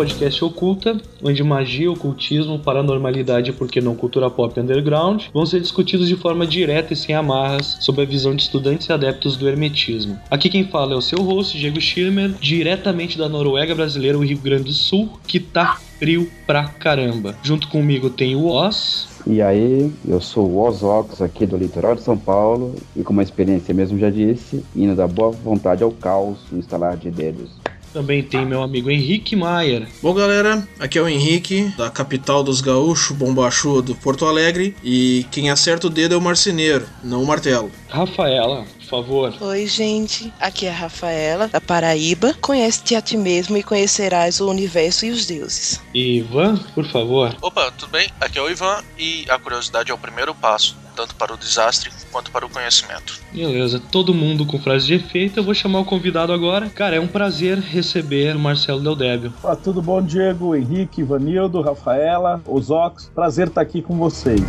Podcast Oculta, onde magia, ocultismo, paranormalidade e, por que não, cultura pop underground vão ser discutidos de forma direta e sem amarras sob a visão de estudantes e adeptos do hermetismo. Aqui quem fala é o seu host, Diego Schirmer, diretamente da Noruega brasileira, o Rio Grande do Sul, que tá frio pra caramba. Junto comigo tem o Oz. E aí, eu sou o Ozox aqui do litoral de São Paulo e como a experiência mesmo já disse, indo da boa vontade ao caos no instalar de dedos. Também tem meu amigo Henrique Maier. Bom, galera, aqui é o Henrique, da capital dos gaúchos, Bombachudo, Porto Alegre. E quem acerta o dedo é o marceneiro, não o martelo. Rafaela, por favor. Oi, gente. Aqui é a Rafaela, da Paraíba. Conhece-te a ti mesmo e conhecerás o universo e os deuses. Ivan, por favor. Opa, tudo bem? Aqui é o Ivan e a curiosidade é o primeiro passo, tanto para o desastre quanto para o conhecimento. Beleza, todo mundo com frase de efeito. Eu vou chamar o convidado agora. Cara, é um prazer receber Marcelo Del Débio. Ah, tudo bom, Diego, Henrique, Ivanildo, Rafaela, Ozox? Prazer estar aqui com vocês.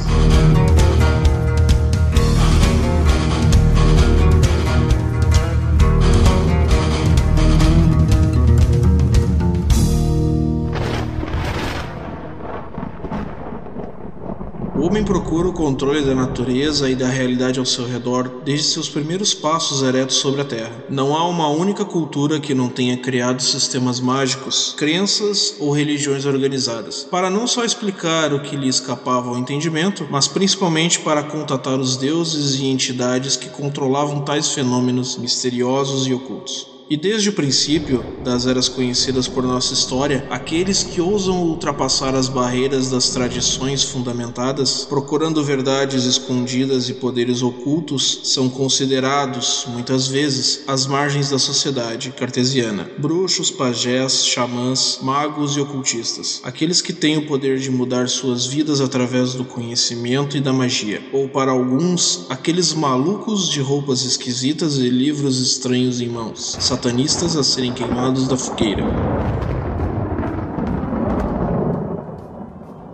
O homem procura o controle da natureza e da realidade ao seu redor desde seus primeiros passos eretos sobre a Terra. Não há uma única cultura que não tenha criado sistemas mágicos, crenças ou religiões organizadas, para não só explicar o que lhe escapava ao entendimento, mas principalmente para contatar os deuses e entidades que controlavam tais fenômenos misteriosos e ocultos. E desde o princípio das eras conhecidas por nossa história, aqueles que ousam ultrapassar as barreiras das tradições fundamentadas, procurando verdades escondidas e poderes ocultos, são considerados, muitas vezes, às margens da sociedade cartesiana. Bruxos, pajés, xamãs, magos e ocultistas. Aqueles que têm o poder de mudar suas vidas através do conhecimento e da magia. Ou para alguns, aqueles malucos de roupas esquisitas e livros estranhos em mãos satanistas a serem queimados da fogueira.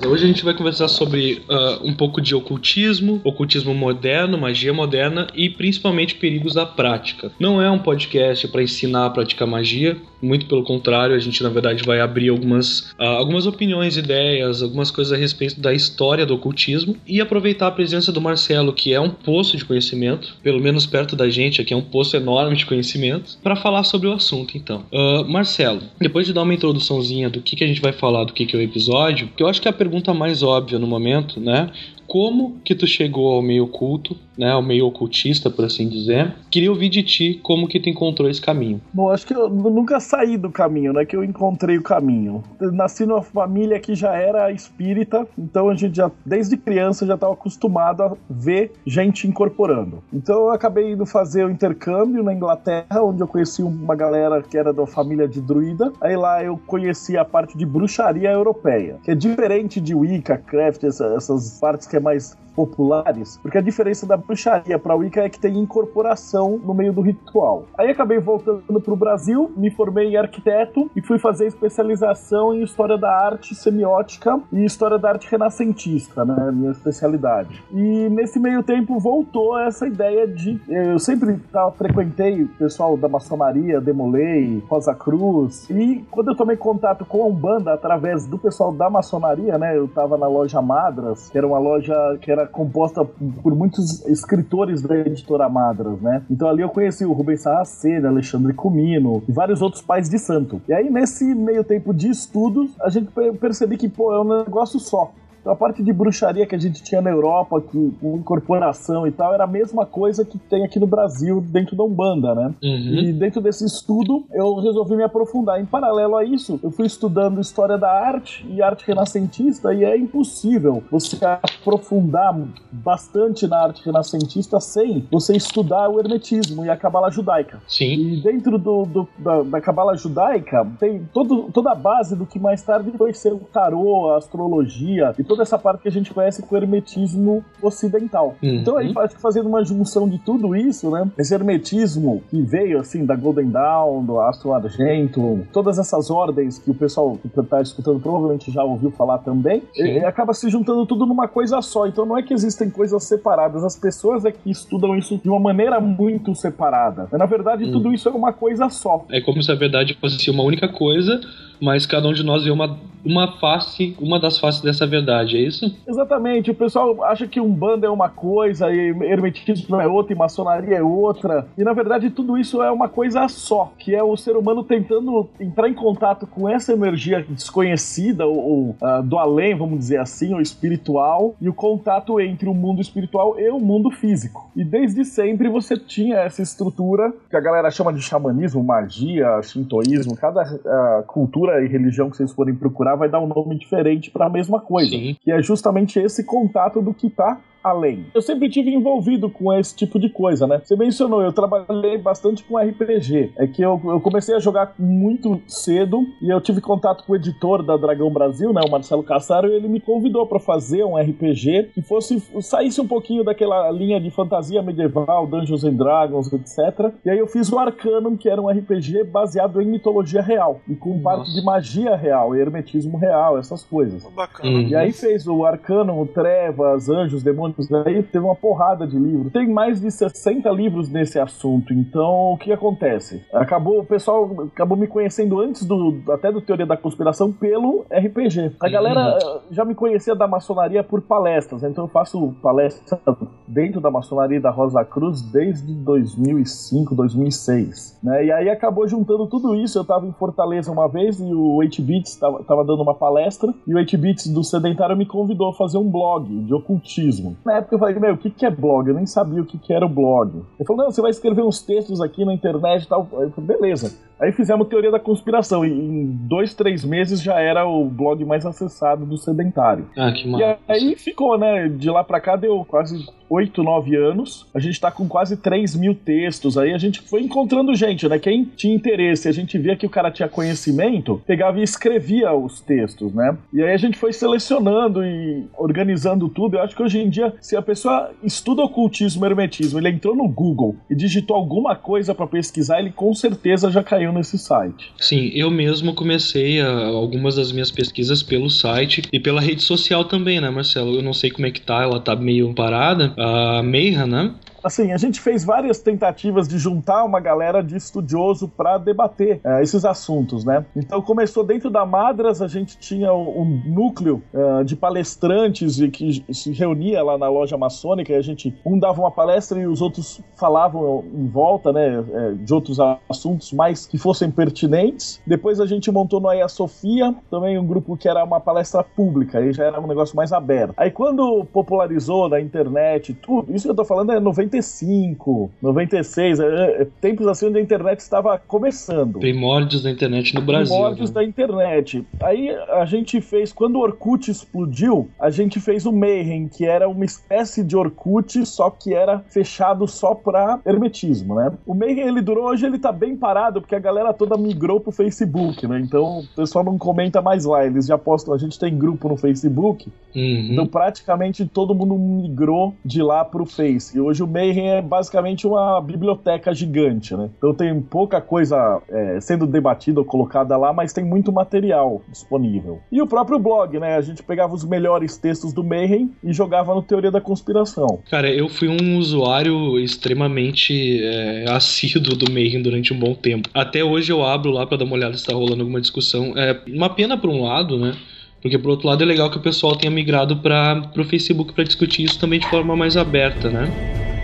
Hoje a gente vai conversar sobre uh, um pouco de ocultismo, ocultismo moderno, magia moderna e principalmente perigos da prática. Não é um podcast para ensinar a praticar magia, muito pelo contrário, a gente na verdade vai abrir algumas, uh, algumas opiniões, ideias, algumas coisas a respeito da história do ocultismo e aproveitar a presença do Marcelo, que é um poço de conhecimento, pelo menos perto da gente aqui é um poço enorme de conhecimento, para falar sobre o assunto então. Uh, Marcelo, depois de dar uma introduçãozinha do que, que a gente vai falar, do que, que é o episódio, que eu acho que a pergunta mais óbvia no momento, né? Como que tu chegou ao meio oculto, né, ao meio ocultista, por assim dizer? Queria ouvir de ti como que tu encontrou esse caminho. Bom, acho que eu nunca saí do caminho, né? Que eu encontrei o caminho. Eu nasci numa família que já era espírita, então a gente já, desde criança, já estava acostumado a ver gente incorporando. Então eu acabei indo fazer o intercâmbio na Inglaterra, onde eu conheci uma galera que era da família de druida. Aí lá eu conheci a parte de bruxaria europeia, que é diferente de Wicca, Craft, essa, essas partes que é mais populares, porque a diferença da bruxaria para Wicca é que tem incorporação no meio do ritual. Aí acabei voltando pro Brasil, me formei em arquiteto e fui fazer especialização em história da arte semiótica e história da arte renascentista, né, minha especialidade. E nesse meio tempo voltou essa ideia de eu sempre tava, frequentei o pessoal da maçonaria, Demolei, Rosa Cruz, e quando eu tomei contato com a Umbanda através do pessoal da maçonaria, né, eu tava na loja Madras, que era uma loja que era composta por muitos escritores da editora Madras, né? Então ali eu conheci o Rubens Saraceni, Alexandre Comino e vários outros pais de santo. E aí nesse meio tempo de estudos, a gente percebeu que, pô, é um negócio só. Então, a parte de bruxaria que a gente tinha na Europa, que com incorporação e tal, era a mesma coisa que tem aqui no Brasil dentro da Umbanda, né? Uhum. E dentro desse estudo, eu resolvi me aprofundar. Em paralelo a isso, eu fui estudando história da arte e arte renascentista, e é impossível você aprofundar bastante na arte renascentista sem você estudar o hermetismo e a cabala judaica. Sim. E dentro do, do- da, da cabala judaica tem todo, toda a base do que mais tarde foi ser o tarô, a astrologia e toda essa parte que a gente conhece com o hermetismo ocidental. Uhum. Então aí acho que fazendo uma junção de tudo isso, né? Esse hermetismo que veio assim da Golden Dawn, do Astro Argento, todas essas ordens que o pessoal que tá escutando provavelmente já ouviu falar também, Sim. e- e acaba se juntando tudo numa coisa só. Então não é que existem coisas separadas, as pessoas é que estudam isso de uma maneira muito separada. Na verdade, Hum. tudo isso é uma coisa só. É como se a verdade fosse uma única coisa, mas cada um de nós vê uma, uma face, uma das faces dessa verdade, é isso? Exatamente. O pessoal acha que um bando é uma coisa e hermetismo é outra e maçonaria é outra. E na verdade tudo isso é uma coisa só, que é o ser humano tentando entrar em contato com essa energia desconhecida ou, ou uh, do além, vamos dizer assim, o espiritual e o contato entre o mundo espiritual e o mundo físico. E desde sempre você tinha essa estrutura que a galera chama de xamanismo, magia, shintoísmo, cada uh, cultura e religião que vocês forem procurar vai dar um nome diferente para a mesma coisa, Sim. que é justamente esse contato do que está além. Eu sempre tive envolvido com esse tipo de coisa, né? Você mencionou, eu trabalhei bastante com RPG. É que eu, eu comecei a jogar muito cedo e eu tive contato com o editor da Dragão Brasil, né, o Marcelo Cassaro, e ele me convidou para fazer um RPG que fosse saísse um pouquinho daquela linha de fantasia medieval, Dungeons and Dragons, etc. E aí eu fiz o Arcanum, que era um RPG baseado em mitologia real e com parte de magia real, hermetismo real, essas coisas. Bacana. Uhum. E aí fez o Arcanum, Trevas, Anjos, Demônios aí teve uma porrada de livros. Tem mais de 60 livros nesse assunto. Então, o que acontece? Acabou, o pessoal acabou me conhecendo antes do até do Teoria da Conspiração pelo RPG. A galera uhum. já me conhecia da maçonaria por palestras, então eu faço palestras dentro da maçonaria da Rosa Cruz desde 2005, 2006, né? E aí acabou juntando tudo isso. Eu tava em Fortaleza uma vez e o 8 Bits tava, tava dando uma palestra e o 8 Bits do Sedentário me convidou a fazer um blog de ocultismo. Na época eu falei, meu, o que, que é blog? Eu nem sabia o que, que era o blog. Ele falou, não, você vai escrever uns textos aqui na internet e tal. Eu falei, beleza. Aí fizemos teoria da conspiração e em dois, três meses já era o blog mais acessado do sedentário. Ah, que massa. E aí ficou, né? De lá pra cá deu quase 8, 9 anos. A gente tá com quase 3 mil textos. Aí a gente foi encontrando gente, né? Quem tinha interesse, a gente via que o cara tinha conhecimento, pegava e escrevia os textos, né? E aí a gente foi selecionando e organizando tudo. Eu acho que hoje em dia, se a pessoa estuda ocultismo, hermetismo, ele entrou no Google e digitou alguma coisa para pesquisar, ele com certeza já caiu nesse site. Sim, eu mesmo comecei a, algumas das minhas pesquisas pelo site e pela rede social também, né, Marcelo? Eu não sei como é que tá, ela tá meio parada, a Meira, né? Assim, a gente fez várias tentativas de juntar uma galera de estudioso para debater uh, esses assuntos, né? Então começou dentro da Madras, a gente tinha um, núcleo uh, de palestrantes que se reunia lá na loja maçônica e a gente, um dava uma palestra e os outros falavam em volta, né, eh, de outros assuntos mais que fossem pertinentes. Depois a gente montou no Aia Sofia, também um grupo que era uma palestra pública, aí já era um negócio mais aberto. Aí quando popularizou na internet, tudo, isso que eu tô falando é 90 95, 96, é, é, tempos assim onde a internet estava começando. Primórdios da internet no Brasil. Primórdios né? da internet. Aí a gente fez, quando o Orkut explodiu, a gente fez o Mayhem, que era uma espécie de Orkut, só que era fechado só pra hermetismo, né? O Mayhem, ele durou, hoje ele tá bem parado, porque a galera toda migrou pro Facebook, né? Então o pessoal não comenta mais lá, eles já postam, a gente tem grupo no Facebook, uhum. então praticamente todo mundo migrou de lá pro Face. E hoje o Mayhem é basicamente uma biblioteca gigante, né? Então tem pouca coisa é, sendo debatida ou colocada lá, mas tem muito material disponível. E o próprio blog, né? A gente pegava os melhores textos do Mayhem e jogava no Teoria da Conspiração. Cara, eu fui um usuário extremamente é, assíduo do Mayhem durante um bom tempo. Até hoje eu abro lá para dar uma olhada se tá rolando alguma discussão. É uma pena por um lado, né? Porque por outro lado é legal que o pessoal tenha migrado para o Facebook para discutir isso também de forma mais aberta, né?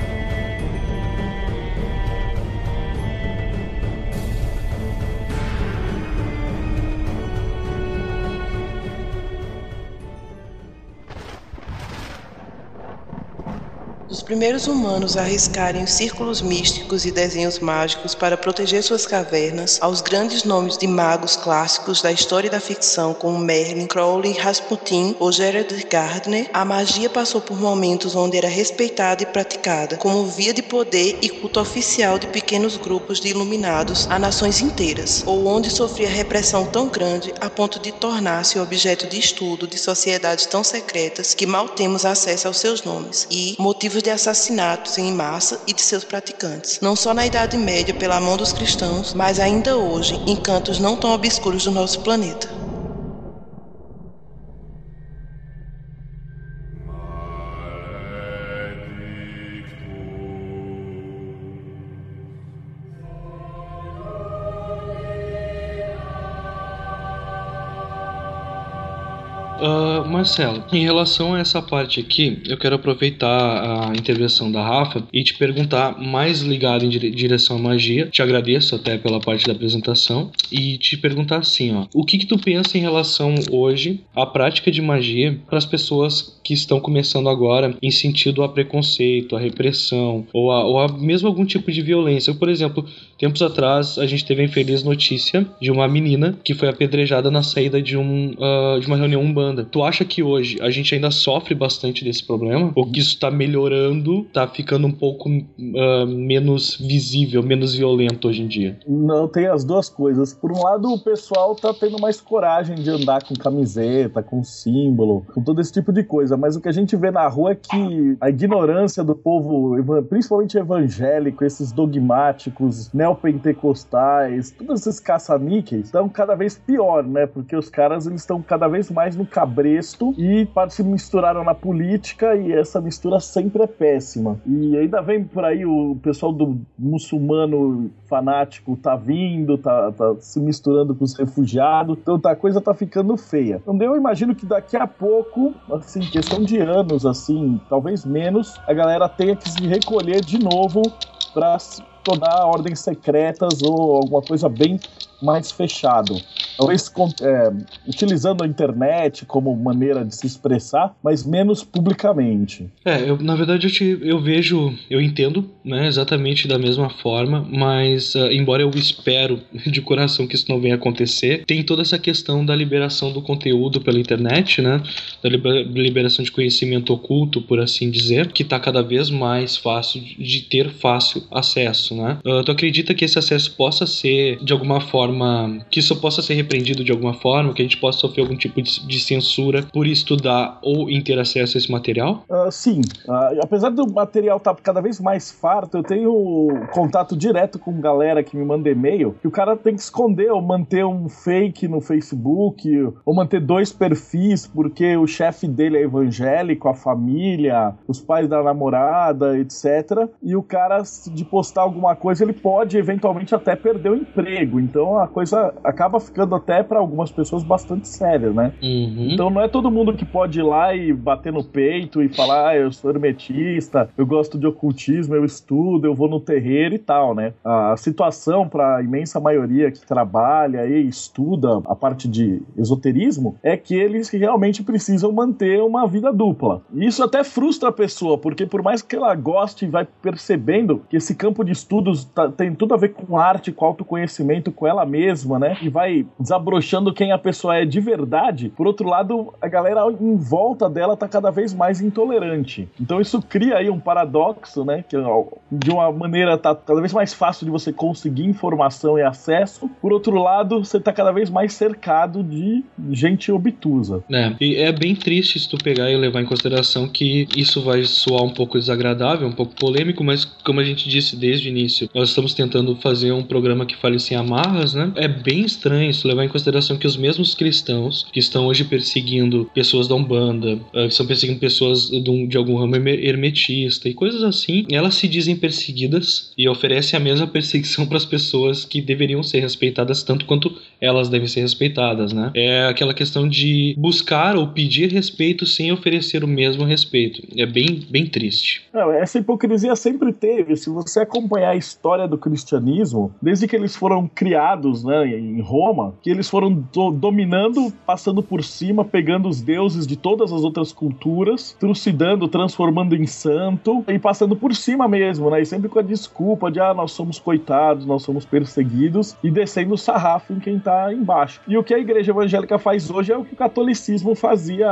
Primeiros humanos a arriscarem os círculos místicos e desenhos mágicos para proteger suas cavernas, aos grandes nomes de magos clássicos da história e da ficção, como Merlin, Crowley, Rasputin ou Gerard Gardner, a magia passou por momentos onde era respeitada e praticada como via de poder e culto oficial de pequenos grupos de iluminados a nações inteiras, ou onde sofria repressão tão grande a ponto de tornar-se objeto de estudo de sociedades tão secretas que mal temos acesso aos seus nomes e motivos de assassinatos em massa e de seus praticantes, não só na Idade Média pela mão dos cristãos, mas ainda hoje em cantos não tão obscuros do nosso planeta. Uh, Marcelo, em relação a essa parte aqui, eu quero aproveitar a intervenção da Rafa e te perguntar, mais ligado em direção à magia, te agradeço até pela parte da apresentação, e te perguntar assim, ó, o que que tu pensa em relação hoje à prática de magia para as pessoas que estão começando agora em sentido a preconceito, a repressão, ou a, ou a mesmo algum tipo de violência. Por exemplo, tempos atrás a gente teve a infeliz notícia de uma menina que foi apedrejada na saída de, um, uh, de uma reunião umbanda. Tu acha que hoje a gente ainda sofre bastante desse problema? Ou que isso tá melhorando, tá ficando um pouco uh, menos visível, menos violento hoje em dia? Não, tem as duas coisas. Por um lado, o pessoal tá tendo mais coragem de andar com camiseta, com símbolo, com todo esse tipo de coisa. Mas o que a gente vê na rua é que a ignorância do povo, principalmente evangélico, esses dogmáticos, neopentecostais, todos esses caça-níqueis, estão cada vez pior, né? Porque os caras eles estão cada vez mais no cabresto e se misturaram na política e essa mistura sempre é péssima. E ainda vem por aí o pessoal do muçulmano fanático tá vindo, tá, tá se misturando com os refugiados, então tá, a coisa tá ficando feia. Então eu imagino que daqui a pouco, assim, questão de anos, assim, talvez menos, a galera tenha que se recolher de novo para tornar ordens secretas ou alguma coisa bem mais fechado. Talvez é, utilizando a internet como maneira de se expressar, mas menos publicamente. É, eu, na verdade eu, te, eu vejo, eu entendo né, exatamente da mesma forma, mas uh, embora eu espero de coração que isso não venha acontecer, tem toda essa questão da liberação do conteúdo pela internet, né, da liberação de conhecimento oculto, por assim dizer, que está cada vez mais fácil de ter fácil acesso. Né? Uh, tu acredita que esse acesso possa ser de alguma forma forma. que isso possa ser repreendido de alguma forma, que a gente possa sofrer algum tipo de, de censura por estudar ou em ter acesso a esse material? Uh, sim. Uh, apesar do material estar tá cada vez mais farto, eu tenho contato direto com galera que me manda e-mail que o cara tem que esconder ou manter um fake no Facebook ou manter dois perfis porque o chefe dele é evangélico, a família, os pais da namorada, etc. E o cara, de postar alguma coisa, ele pode eventualmente até perder o emprego. Então a coisa acaba ficando até para algumas pessoas bastante séria, né? Uhum. Então não é todo mundo que pode ir lá e bater no peito e falar, ah, eu sou hermetista, eu gosto de ocultismo, eu estudo, eu vou no terreiro e tal, né? A situação para a imensa maioria que trabalha e estuda a parte de esoterismo é que eles realmente precisam manter uma vida dupla. E isso até frustra a pessoa, porque por mais que ela goste e vai percebendo que esse campo de estudos tá, tem tudo a ver com arte, com autoconhecimento, com ela mesma, né? E vai desabrochando quem a pessoa é de verdade. Por outro lado, a galera em volta dela tá cada vez mais intolerante. Então isso cria aí um paradoxo, né? Que de uma maneira tá cada vez mais fácil de você conseguir informação e acesso. Por outro lado, você tá cada vez mais cercado de gente obtusa. É, e é bem triste se tu pegar e levar em consideração que isso vai soar um pouco desagradável, um pouco polêmico, mas como a gente disse desde o início, nós estamos tentando fazer um programa que fale sem amarras, né? É bem estranho isso levar em consideração que os mesmos cristãos que estão hoje perseguindo pessoas da Umbanda, uh, que estão perseguindo pessoas de, de algum ramo hermetista e coisas assim, elas se dizem perseguidas e oferecem a mesma perseguição para as pessoas que deveriam ser respeitadas tanto quanto elas devem ser respeitadas, né? É aquela questão de buscar ou pedir respeito sem oferecer o mesmo respeito. É bem, bem triste. Não, essa hipocrisia sempre teve. Se você acompanhar a história do cristianismo, desde que eles foram criados né, em Roma, que eles foram do, dominando, passando por cima, pegando os deuses de todas as outras culturas, trucidando, transformando em santo e passando por cima mesmo, né? E sempre com a desculpa de ah, nós somos coitados, nós somos perseguidos e descendo o sarrafo em quem tá embaixo. E o que a igreja evangélica faz hoje é o que o catolicismo fazia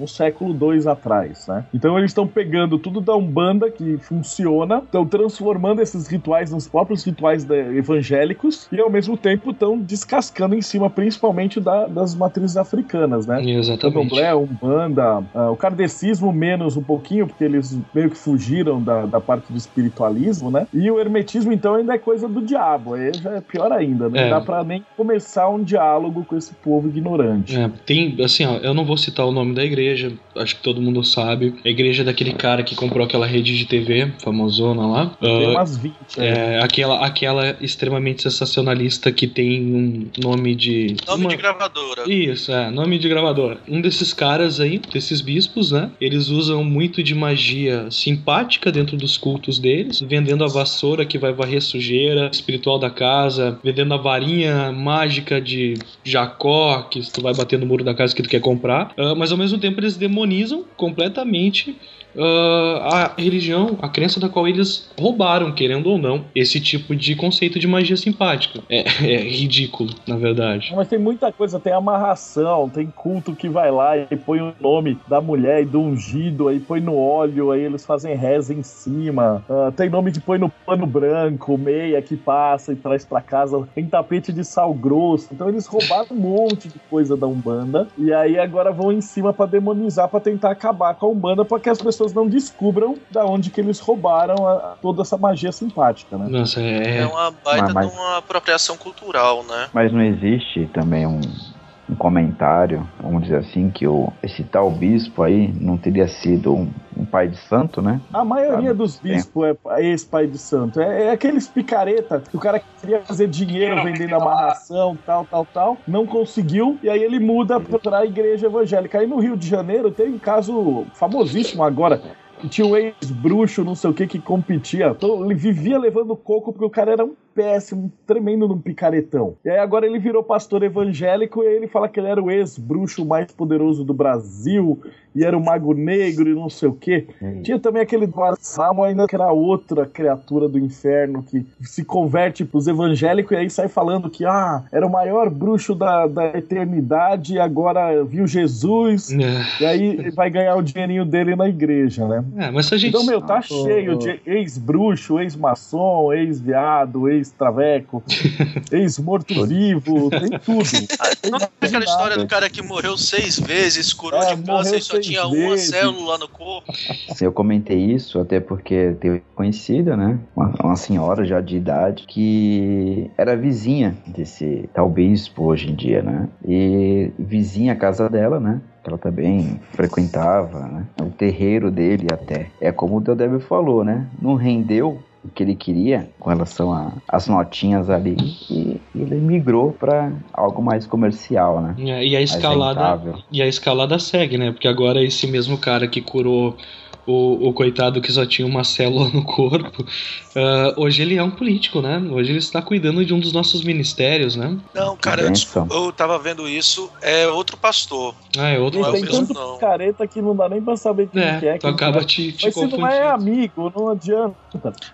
um século dois atrás, né? Então eles estão pegando tudo da Umbanda que funciona, estão transformando esses rituais nos próprios rituais evangélicos e ao mesmo tempo estão descascando em cima, principalmente da, das matrizes africanas, né? Exatamente. Candomblé, Umbanda, uh, o kardecismo menos um pouquinho, porque eles meio que fugiram da, da parte do espiritualismo, né? E o hermetismo, então, ainda é coisa do diabo, aí já é pior ainda, não é. dá pra nem começar um diálogo com esse povo ignorante. É, tem, assim, ó, eu não vou citar o nome da igreja, acho que todo mundo sabe, a igreja daquele cara que comprou aquela rede de TV famosona lá. Tem uh, umas 20 É, aquela, aquela extremamente sensacionalista que tem um nome de. Nome uma- de gravadora. Isso, é, nome de gravadora. Um desses caras aí, desses bispos, né? Eles usam muito de magia simpática dentro dos cultos deles, vendendo a vassoura que vai varrer sujeira espiritual da casa, vendendo a varinha mágica de Jacó, que tu vai bater no muro da casa que tu quer comprar. Ah, mas ao mesmo tempo eles demonizam completamente ah, a religião, a crença da qual eles roubaram, querendo ou não, esse tipo de conceito de magia simpática. É, é ridículo, na verdade. Mas tem muita coisa, tem amarração, tem culto que vai lá e põe o nome da mulher e do ungido, aí põe no óleo, aí eles fazem reza em cima. Ah, tem nome que põe no pano branco, meia que passa e traz pra casa, tem tapete de sal grosso. Então eles roubaram um monte de coisa da Umbanda e aí agora vão em cima pra demonizar, pra tentar acabar com a Umbanda, pra que as pessoas não descubram da onde que eles roubaram a- toda essa magia simpática, né? Nossa, é. É uma baita Mas- mas- de uma apropriação cultural, né? Mas não existe também um, um comentário, vamos dizer assim, que o, esse tal bispo aí não teria sido um, um pai de santo, né? A maioria Ah, dos bispos é ex-pai de santo. É, é aqueles picareta que o cara queria fazer dinheiro vendendo amarração, tal, tal, tal. Não conseguiu. E aí ele muda pra igreja evangélica. Aí no Rio de Janeiro tem um caso famosíssimo agora. Que tinha um ex-bruxo, não sei o que, que competia. Então, ele vivia levando coco porque o cara era um péssimo, um tremendo num picaretão. E aí agora ele virou pastor evangélico e ele fala que ele era o ex-bruxo mais poderoso do Brasil e era o mago negro e não sei o que. Tinha também aquele Samo ainda que era outra criatura do inferno que se converte pros evangélicos e aí sai falando que ah, era o maior bruxo da, da eternidade e agora viu Jesus É, e aí vai ganhar o dinheirinho dele na igreja, né? É, mas a gente. Então, meu, tá Ah, cheio de ex-bruxo, ex-maçom, ex-viado, ex-traveco, ex-morto-vivo, tem tudo. Não tem aquela nada. história do cara que morreu seis vezes, curou É, de câncer e só tinha uma vezes. célula no corpo. Eu comentei isso até porque tenho conhecida, né? Uma, uma senhora já de idade que era vizinha desse tal bispo hoje em dia, né? E vizinha a casa dela, né? Que ela também frequentava, né? O terreiro dele até. É como o Deodébio falou, né? Não rendeu o que ele queria com relação às notinhas ali e ele migrou para algo mais comercial, né? É, e a escalada. E a escalada segue, né? Porque agora esse mesmo cara que curou o, o coitado que só tinha uma célula no corpo, ah, hoje ele é um político, né? Hoje ele está cuidando de um dos nossos ministérios, né? Não, cara, Benção. desculpa, eu tava vendo isso, é outro pastor. Ah, é outro Não é o tem mesmo, tanto não. picareta que não dá nem pra saber quem É, que é. tu acaba que te, te Mas se não confundindo. é amigo, não adianta.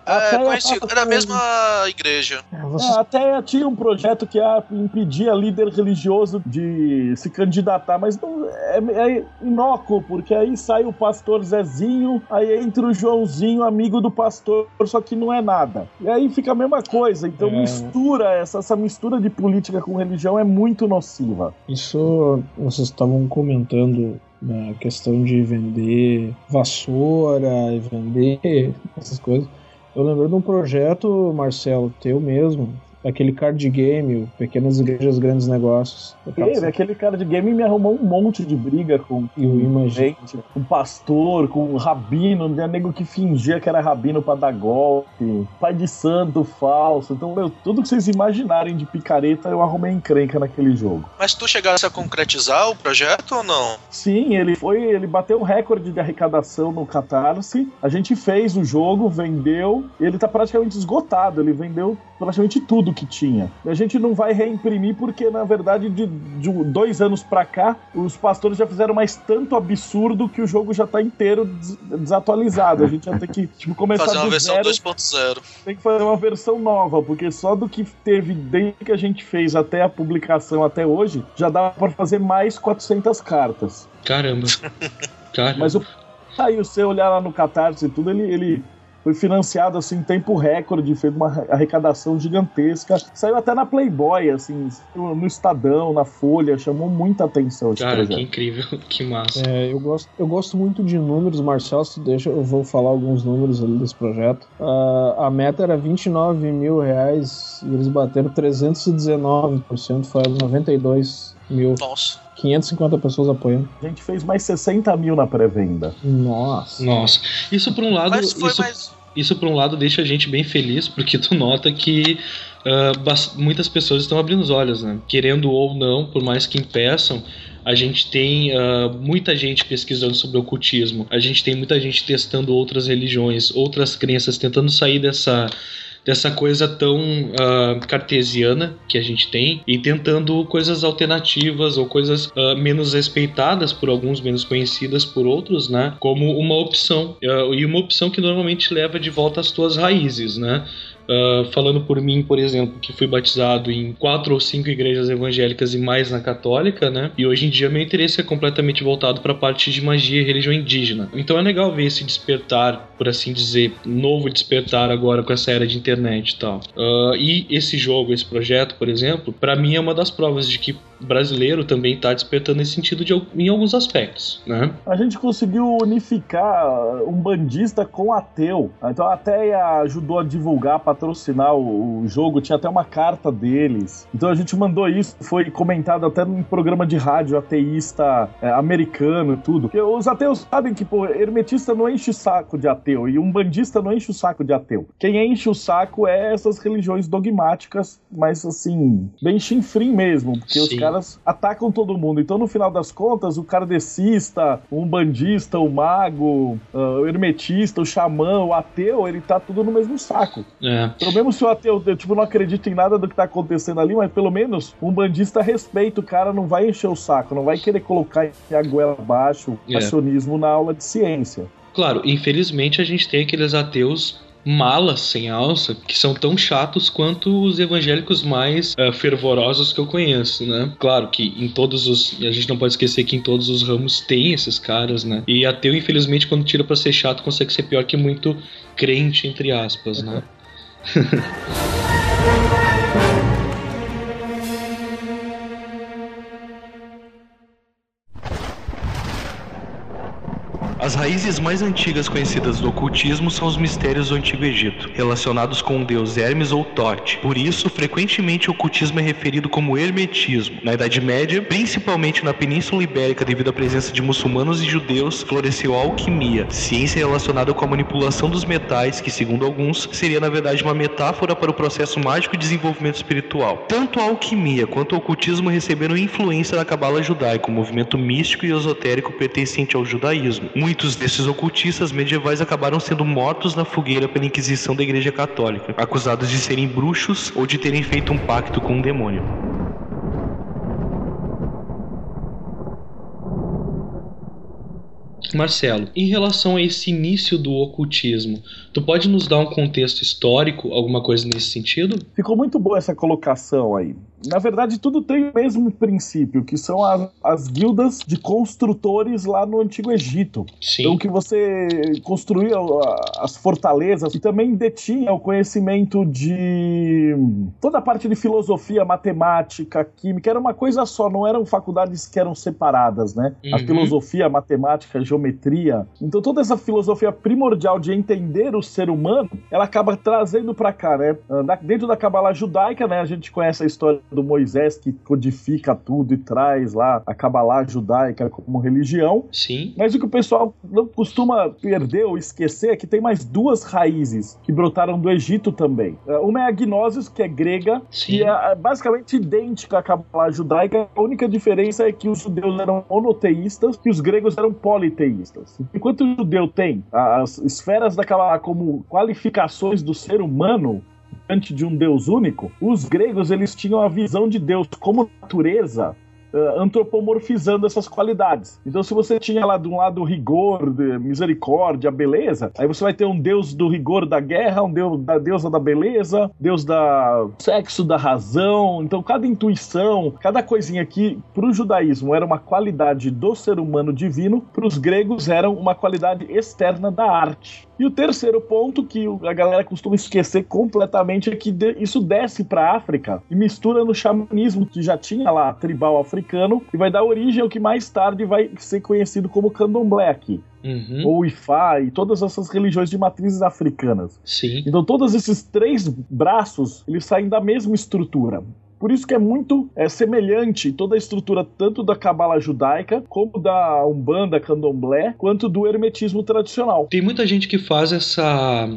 Até É conhecido, eu é da mesma igreja. É, É, até tinha um projeto que impedia líder religioso de se candidatar, mas não, é, é inócuo, porque aí sai o pastor Zezinho, aí entra o Joãozinho, amigo do pastor, só que não é nada. E aí fica a mesma coisa. Então É. mistura, essa, essa mistura de política com religião é muito nociva. Isso vocês estavam comentando na questão de vender vassoura e vender essas coisas. Eu lembrei de um projeto, Marcelo, teu mesmo, aquele card game, o Pequenas Igrejas Grandes Negócios. Ele, aquele cara de game me arrumou um monte de briga com o Imagine. gente, com pastor, com rabino, tinha nego que fingia que era rabino pra dar golpe, pai de santo falso. Então, meu, tudo que vocês imaginarem de picareta eu arrumei encrenca naquele jogo. Mas tu chegasse a concretizar o projeto ou não? Sim, ele foi, ele bateu um recorde de arrecadação no Catarse. A gente fez o jogo, vendeu, e ele tá praticamente esgotado, ele vendeu praticamente tudo que tinha. E a gente não vai reimprimir porque, na verdade, de, de dois anos pra cá, os pastores já fizeram mais tanto absurdo que o jogo já tá inteiro des- desatualizado. A gente já tem que tipo, começar Fazer uma do versão zero 2.0. tem que fazer uma versão nova, porque só do que teve desde que a gente fez até a publicação até hoje, já dá pra fazer mais 400 cartas. Caramba. Caramba. Mas o aí você olhar lá no Catarse e tudo, ele, ele foi financiado assim em tempo recorde, fez uma arrecadação gigantesca. Saiu até na Playboy, assim, no Estadão, na Folha, chamou muita atenção Cara, projeto. que incrível. Que massa. É, eu, gosto, eu gosto muito de números, Marcelo, se tu deixa, eu vou falar alguns números ali desse projeto. Ah, a meta era 29 mil reais e eles bateram 319%, foi 92 mil. Nossa. 550 pessoas apoiando. A gente fez mais 60 mil na pré-venda. Nossa. Nossa. Isso por um lado. Mas foi isso, mais. Isso, por um lado, deixa a gente bem feliz, porque tu nota que uh, muitas pessoas estão abrindo os olhos, né? Querendo ou não, por mais que impeçam, a gente tem uh, muita gente pesquisando sobre ocultismo, a gente tem muita gente testando outras religiões, outras crenças, tentando sair dessa dessa coisa tão uh, cartesiana que a gente tem e tentando coisas alternativas ou coisas uh, menos respeitadas por alguns, menos conhecidas por outros, né? Como uma opção uh, e uma opção que normalmente leva de volta às tuas raízes, né? Uh, falando por mim, por exemplo, que fui batizado em quatro ou cinco igrejas evangélicas e mais na católica, né? E hoje em dia meu interesse é completamente voltado para a parte de magia e religião indígena. Então é legal ver esse despertar, por assim dizer, novo despertar agora com essa era de internet e tal. Uh, e esse jogo, esse projeto, por exemplo, para mim é uma das provas de que brasileiro também está despertando nesse sentido de, em alguns aspectos, né? A gente conseguiu unificar um bandista com ateu. Então a Ateia ajudou a divulgar, patrocinar o, o, jogo, tinha até uma carta deles. Então a gente mandou isso, foi comentado até num programa de rádio ateísta é, americano tudo. Porque os ateus sabem que, pô, hermetista não enche o saco de ateu e um bandista não enche o saco de ateu. Quem enche o saco é essas religiões dogmáticas, mas assim, bem chinfrim mesmo, porque Sim. os caras caras atacam todo mundo. Então, no final das contas, o kardecista, o umbandista, o mago, uh, o hermetista, o xamã, o ateu, ele tá tudo no mesmo saco. É. Pelo menos se o ateu, tipo, não acredita em nada do que tá acontecendo ali, mas pelo menos um bandista respeita o cara, não vai encher o saco, não vai querer colocar a goela abaixo o é. acionismo na aula de ciência. Claro, infelizmente a gente tem aqueles ateus malas sem alça que são tão chatos quanto os evangélicos mais uh, fervorosos que eu conheço, né? Claro que em todos os. A gente não pode esquecer que em todos os ramos tem esses caras, né? E ateu, infelizmente, quando tira pra ser chato, consegue ser pior que muito crente, entre aspas, né? As raízes mais antigas conhecidas do ocultismo são os mistérios do Antigo Egito, relacionados com o deus Hermes ou Tote. Por isso, frequentemente o ocultismo é referido como hermetismo. Na Idade Média, principalmente na Península Ibérica, devido à presença de muçulmanos e judeus, floresceu a alquimia, ciência relacionada com a manipulação dos metais, que, segundo alguns, seria na verdade uma metáfora para o processo mágico e desenvolvimento espiritual. Tanto a alquimia quanto o ocultismo receberam influência da cabala judaica, um movimento místico e esotérico pertencente ao judaísmo. Muitos desses ocultistas medievais acabaram sendo mortos na fogueira pela Inquisição da Igreja Católica, acusados de serem bruxos ou de terem feito um pacto com um demônio. Marcelo, em relação a esse início do ocultismo, tu pode nos dar um contexto histórico, alguma coisa nesse sentido? Ficou muito boa essa colocação aí na verdade, tudo tem o mesmo princípio, que são as, as guildas de construtores lá no Antigo Egito. Sim. Então, que você construía as fortalezas e também detinha o conhecimento de toda a parte de filosofia, matemática, química. Era uma coisa só, não eram faculdades que eram separadas, né? Uhum. A filosofia, a matemática, a geometria. Então, toda essa filosofia primordial de entender o ser humano, ela acaba trazendo para cá, né? Dentro da Cabala judaica, né? A gente conhece a história do Moisés que codifica tudo e traz lá a Kabbalah judaica como religião. Sim. Mas o que o pessoal não costuma perder ou esquecer é que tem mais duas raízes que brotaram do Egito também. É, uma é a Gnosis, que é grega, Sim. que é basicamente idêntica à Kabbalah judaica. A única diferença é que os judeus eram monoteístas e os gregos eram politeístas. Enquanto o judeu tem as esferas da Kabbalah como qualificações do ser humano, diante de um Deus único, os gregos eles tinham a visão de Deus como natureza uh, antropomorfizando essas qualidades. Então, se você tinha lá de um lado o rigor, misericórdia, beleza, aí você vai ter um deus do rigor da guerra, um deus da deusa da beleza, deus da sexo, da razão. Então, cada intuição, cada coisinha que para o judaísmo era uma qualidade do ser humano divino, para os gregos eram uma qualidade externa da arte. E o terceiro ponto que a galera costuma esquecer completamente é que isso desce para a África e mistura no xamanismo que já tinha lá tribal africano e vai dar origem ao que mais tarde vai ser conhecido como candomblé aqui. Uhum. ou Ifá e todas essas religiões de matrizes africanas. Sim. Então todos esses três braços, eles saem da mesma estrutura. Por isso que é muito é, semelhante toda a estrutura tanto da cabala judaica como da umbanda, candomblé, quanto do hermetismo tradicional. Tem muita gente que faz essa,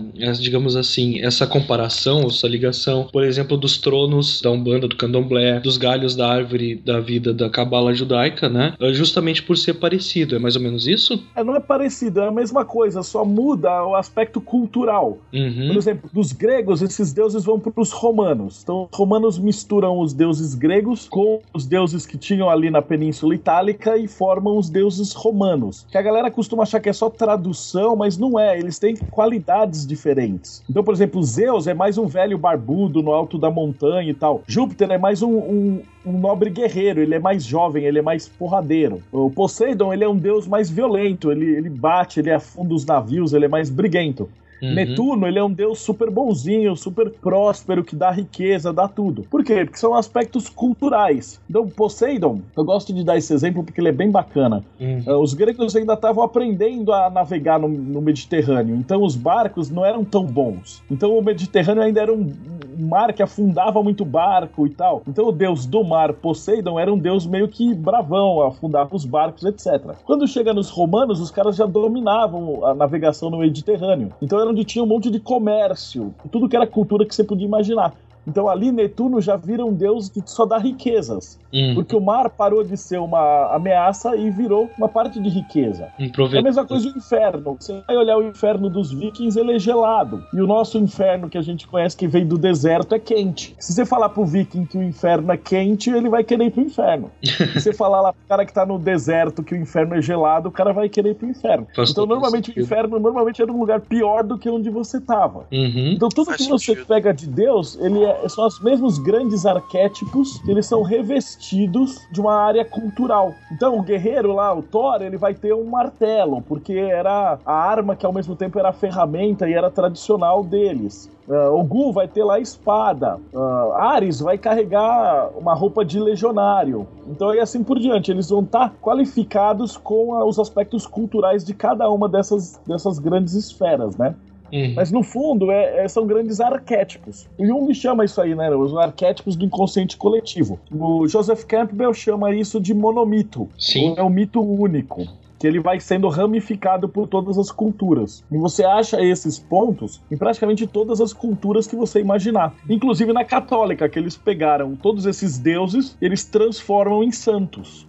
digamos assim, essa comparação, essa ligação, por exemplo, dos tronos da umbanda, do candomblé, dos galhos da árvore da vida da cabala judaica, né? Justamente por ser parecido. É mais ou menos isso? É, não é parecido, é a mesma coisa, só muda o aspecto cultural. Uhum. Por exemplo, dos gregos, esses deuses vão para os romanos. Então, os romanos misturam os deuses gregos com os deuses que tinham ali na Península Itálica e formam os deuses romanos. Que a galera costuma achar que é só tradução, mas não é. Eles têm qualidades diferentes. Então, por exemplo, Zeus é mais um velho barbudo no alto da montanha e tal. Júpiter é mais um, um um nobre guerreiro, ele é mais jovem, ele é mais porradeiro. O Poseidon, ele é um deus mais violento, ele, ele bate, ele afunda os navios, ele é mais briguento. Uhum. Netuno, ele é um deus super bonzinho, super próspero, que dá riqueza, dá tudo. Por quê? Porque são aspectos culturais. Então, Poseidon, eu gosto de dar esse exemplo porque ele é bem bacana. Uhum. Uh, os gregos ainda estavam aprendendo a navegar no, no, Mediterrâneo, então os barcos não eram tão bons. Então o Mediterrâneo ainda era um, um mar que afundava muito barco e tal. Então o deus do mar, Poseidon, era um deus meio que bravão, afundava os barcos, etc. Quando chega nos romanos, os caras já dominavam a navegação no Mediterrâneo. Então onde tinha um monte de comércio, tudo que era cultura que você podia imaginar. Então ali Netuno já vira um deus que só dá riquezas. Hum. Porque o mar parou de ser uma ameaça e virou uma parte de riqueza. é a mesma coisa o inferno. Você vai olhar o inferno dos vikings, ele é gelado. E o nosso inferno que a gente conhece que vem do deserto é quente. Se você falar pro viking que o inferno é quente, ele vai querer ir pro inferno. Se você falar lá pro cara que tá no deserto que o inferno é gelado, o cara vai querer ir pro inferno. Faz então normalmente sentido. o inferno normalmente é um lugar pior do que onde você tava. Uhum. Então tudo Faz que você sentido. pega de Deus, ele é são os mesmos grandes arquétipos eles são revestidos de uma área cultural. Então, o guerreiro lá, o Thor, ele vai ter um martelo, porque era a arma que ao mesmo tempo era a ferramenta e era tradicional deles. Uh, o Gu vai ter lá a espada. Uh, Ares vai carregar uma roupa de legionário. Então, e assim por diante. Eles vão estar tá qualificados com uh, os aspectos culturais de cada uma dessas, dessas grandes esferas, né? Uhum. Mas no fundo é, é, são grandes arquétipos. O Jung chama isso aí, né? Os arquétipos do inconsciente coletivo. O Joseph Campbell chama isso de monomito. Sim. É um mito único que ele vai sendo ramificado por todas as culturas. E você acha esses pontos em praticamente todas as culturas que você imaginar. Inclusive na católica, que eles pegaram todos esses deuses, eles transformam em santos.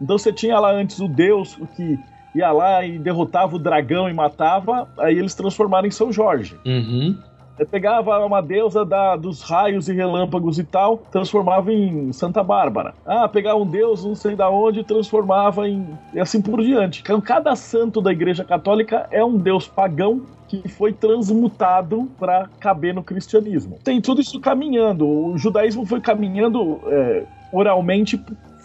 Então você tinha lá antes o deus que ia lá e derrotava o dragão e matava, aí eles transformaram em São Jorge. Uhum. pegava uma deusa da, dos raios e relâmpagos e tal, transformava em Santa Bárbara. Ah, pegava um deus, não sei da onde, transformava em. e assim por diante. Então, cada santo da Igreja Católica é um deus pagão que foi transmutado para caber no cristianismo. Tem tudo isso caminhando. O judaísmo foi caminhando é, oralmente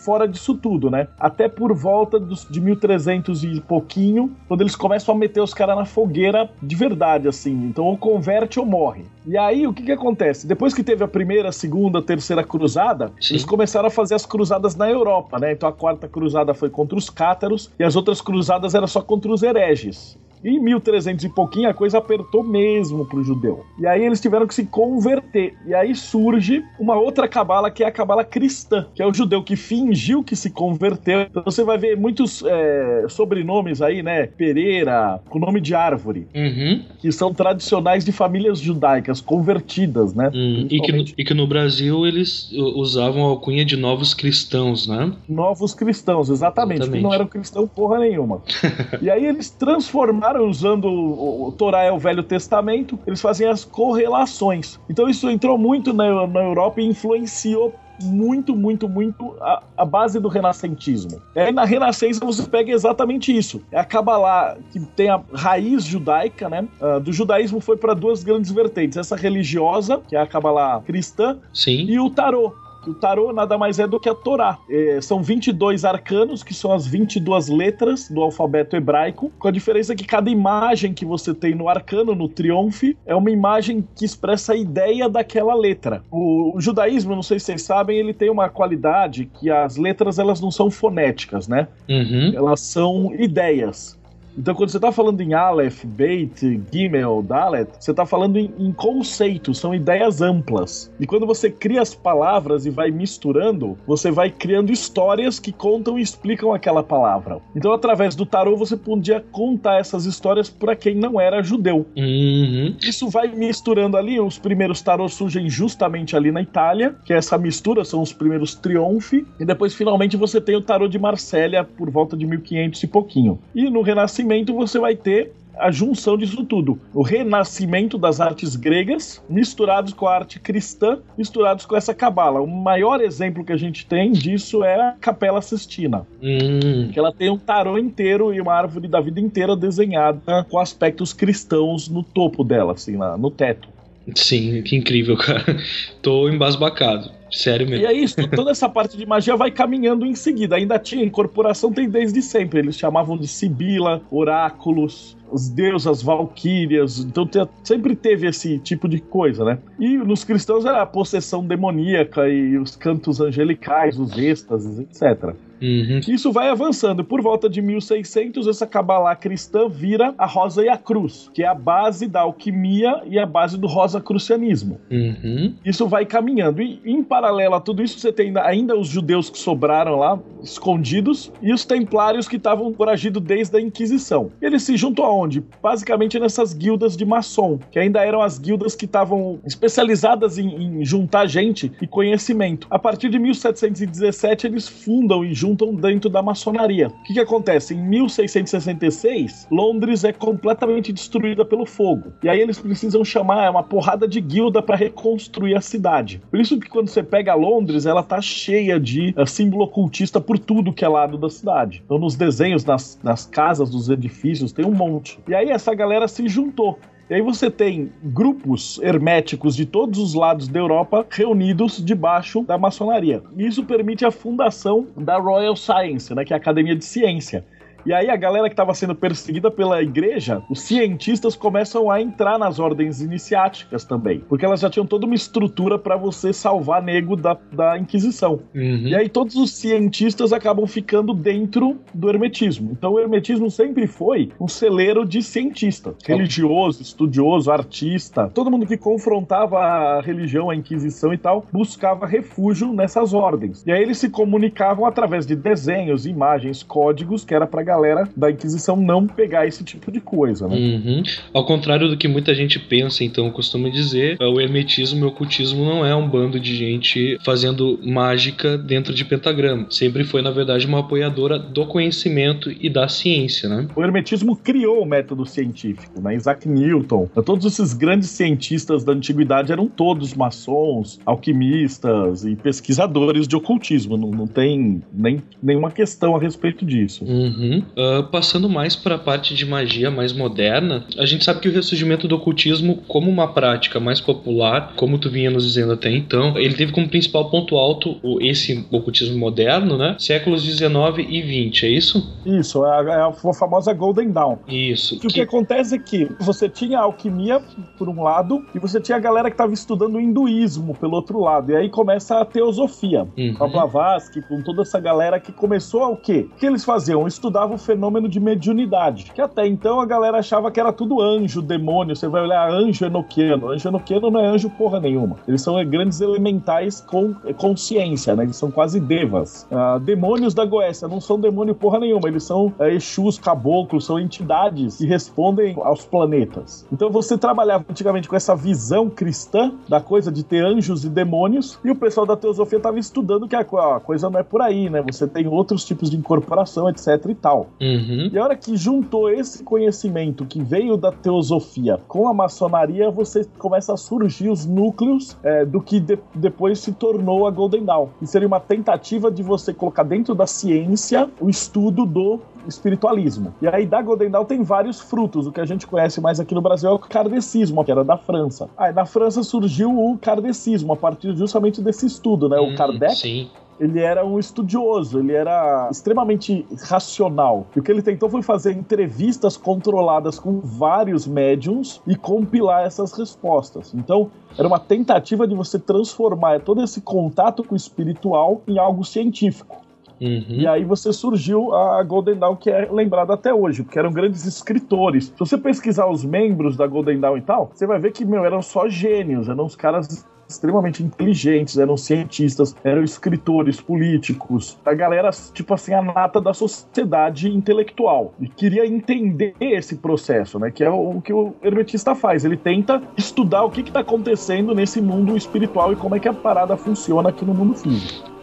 fora disso tudo, né? Até por volta dos, de 1300 e pouquinho, quando eles começam a meter os caras na fogueira de verdade, assim. Então, ou converte ou morre. E aí, o que que acontece? Depois que teve a primeira, segunda, terceira cruzada, Sim. eles começaram a fazer as cruzadas na Europa, né? Então, a quarta cruzada foi contra os cátaros e as outras cruzadas era só contra os hereges. Em 1300 e pouquinho a coisa apertou mesmo pro judeu. E aí eles tiveram que se converter. E aí surge uma outra cabala que é a cabala cristã, que é o judeu que fingiu que se converteu. Então você vai ver muitos é, sobrenomes aí, né? Pereira, com nome de árvore, uhum. que são tradicionais de famílias judaicas convertidas, né? Uhum. E, que no, e que no Brasil eles usavam a alcunha de novos cristãos, né? Novos cristãos, exatamente. exatamente. Que não eram cristão porra nenhuma. e aí eles transformaram usando o, o Torá é o Velho Testamento, eles fazem as correlações. Então isso entrou muito na, na Europa e influenciou muito, muito, muito a, a, base do renascentismo. E aí na Renascença você pega exatamente isso. É a Kabbalah, que tem a raiz judaica, né? Uh, do judaísmo foi para duas grandes vertentes. Essa religiosa, que é a Kabbalah cristã, Sim. e o tarô, o tarô nada mais é do que a Torá. É, são 22 arcanos, que são as 22 letras do alfabeto hebraico, com a diferença que cada imagem que você tem no arcano, no triunfe, é uma imagem que expressa a ideia daquela letra. O, o judaísmo, não sei se vocês sabem, ele tem uma qualidade que as letras elas não são fonéticas, né? Uhum. Elas são ideias. Então, quando você está falando em Aleph, Beit, Gimel, Dalet, você está falando em, em conceitos, são ideias amplas. E quando você cria as palavras e vai misturando, você vai criando histórias que contam e explicam aquela palavra. Então, através do tarô, você podia contar essas histórias para quem não era judeu. Uhum. Isso vai misturando ali, os primeiros tarôs surgem justamente ali na Itália, que é essa mistura, são os primeiros triunfi, e depois finalmente você tem o tarô de Marsella por volta de 1500 e pouquinho. E no Renascimento você vai ter a junção disso tudo. O renascimento das artes gregas, misturados com a arte cristã, misturados com essa cabala. O maior exemplo que a gente tem disso é a Capela Sistina. Hum. Que ela tem um tarô inteiro e uma árvore da vida inteira desenhada com aspectos cristãos no topo dela, assim, na, no teto. Sim, que incrível, cara. Tô embasbacado. Sério mesmo. E é isso, toda essa parte de magia vai caminhando em seguida. Ainda tinha incorporação, tem desde sempre. Eles chamavam de Sibila, oráculos, as deusas valquírias. Então sempre teve esse tipo de coisa, né? E nos cristãos era a possessão demoníaca e os cantos angelicais, os êxtases, etc. Uhum. Isso vai avançando. Por volta de 1600, essa cabala cristã vira a rosa e a cruz, que é a base da alquimia e a base do rosacrucianismo. Uhum. Isso vai caminhando. E em paralelo a tudo isso, você tem ainda- ainda os judeus que sobraram lá, escondidos, e os templários que estavam foragidos desde a Inquisição. Eles se juntam aonde? Basicamente nessas guildas de maçom, que ainda eram as guildas que estavam especializadas em, em juntar gente e conhecimento. A partir de 1717, eles fundam e juntam dentro da maçonaria. O que, que acontece? Em 1666, Londres é completamente destruída pelo fogo. E aí eles precisam chamar uma porrada de guilda para reconstruir a cidade. Por isso que quando você pega Londres, ela tá cheia de eh, símbolo ocultista por tudo que é lado da cidade. Então nos desenhos, nas, nas casas, dos edifícios, tem um monte. E aí essa galera se juntou. E aí você tem grupos herméticos de todos os lados da Europa reunidos debaixo da maçonaria. Isso permite a fundação da Royal Science, né, que é a Academia de Ciência. E aí a galera que estava sendo perseguida pela igreja, os cientistas começam a entrar nas ordens iniciáticas também, porque elas já tinham toda uma estrutura para você salvar nego da, da Inquisição. Uhum. E aí todos os cientistas acabam ficando dentro do hermetismo. Então o hermetismo sempre foi um celeiro de cientista, religioso, estudioso, artista. Todo mundo que confrontava a religião, a Inquisição e tal, buscava refúgio nessas ordens. E aí eles se comunicavam através de desenhos, imagens, códigos, que era pra galera da Inquisição não pegar esse tipo de coisa, né? Uhum. Ao contrário do que muita gente pensa, então, costuma dizer, o hermetismo e o ocultismo não é um bando de gente fazendo mágica dentro de pentagrama. Sempre foi, na verdade, uma apoiadora do conhecimento e da ciência, né? O hermetismo criou o método científico, né? Isaac Newton, todos esses grandes cientistas da antiguidade eram todos maçons, alquimistas e pesquisadores de ocultismo. Não, não tem nem, nenhuma questão a respeito disso. Uhum. Ah, passando mais para a parte de magia mais moderna, a gente sabe que o ressurgimento do ocultismo, como uma prática mais popular, como tu vinha nos dizendo até então, ele teve como principal ponto alto o- esse ocultismo moderno, né? Séculos 19 e 20, é isso? Isso, é a, é a famosa Golden Dawn. Isso. Que o que acontece é que você tinha a alquimia por um lado e você tinha a galera que estava estudando o hinduísmo pelo outro lado. E aí começa a teosofia. Uhum. Com a Blavatsky, com toda essa galera que começou a o quê? O que eles faziam? O fenômeno de mediunidade. Que até então a galera achava que era tudo anjo, demônio. Você vai olhar anjo enoquiano. Anjo enoquiano não é anjo porra nenhuma. Eles são grandes elementais com é, consciência, né? Eles são quase devas. Ah, demônios da Goécia não são demônio porra nenhuma. Eles são é, Exus, caboclos, são entidades que respondem aos planetas. Então você trabalhava antigamente com essa visão cristã da coisa de ter anjos e demônios, e o pessoal da teosofia estava estudando que a coisa não é por aí, né? Você tem outros tipos de incorporação, etc e tal. Uhum. E a hora que juntou esse conhecimento que veio da teosofia com a maçonaria, você começa a surgir os núcleos é, do que de- depois se tornou a Golden Dawn. Que seria uma tentativa de você colocar dentro da ciência o estudo do espiritualismo. E aí da Golden Dawn tem vários frutos. O que a gente conhece mais aqui no Brasil é o kardecismo, que era da França. Aí na França surgiu o kardecismo, a partir justamente desse estudo, né? Hum, O Kardec Sim. Ele era um estudioso, ele era extremamente racional. E o que ele tentou foi fazer entrevistas controladas com vários médiums e compilar essas respostas. Então, era uma tentativa de você transformar todo esse contato com o espiritual em algo científico. Uhum. E aí você surgiu a Golden Dawn, que é lembrada até hoje, porque eram grandes escritores. Se você pesquisar os membros da Golden Dawn e tal, você vai ver que, meu, eram só gênios, eram os caras extremamente inteligentes, eram cientistas, eram escritores, políticos, a galera, tipo assim, a nata da sociedade intelectual. E queria entender esse processo, né? Que é o, que o hermetista faz. Ele tenta estudar o que está acontecendo nesse mundo espiritual e como é que a parada funciona aqui no mundo físico.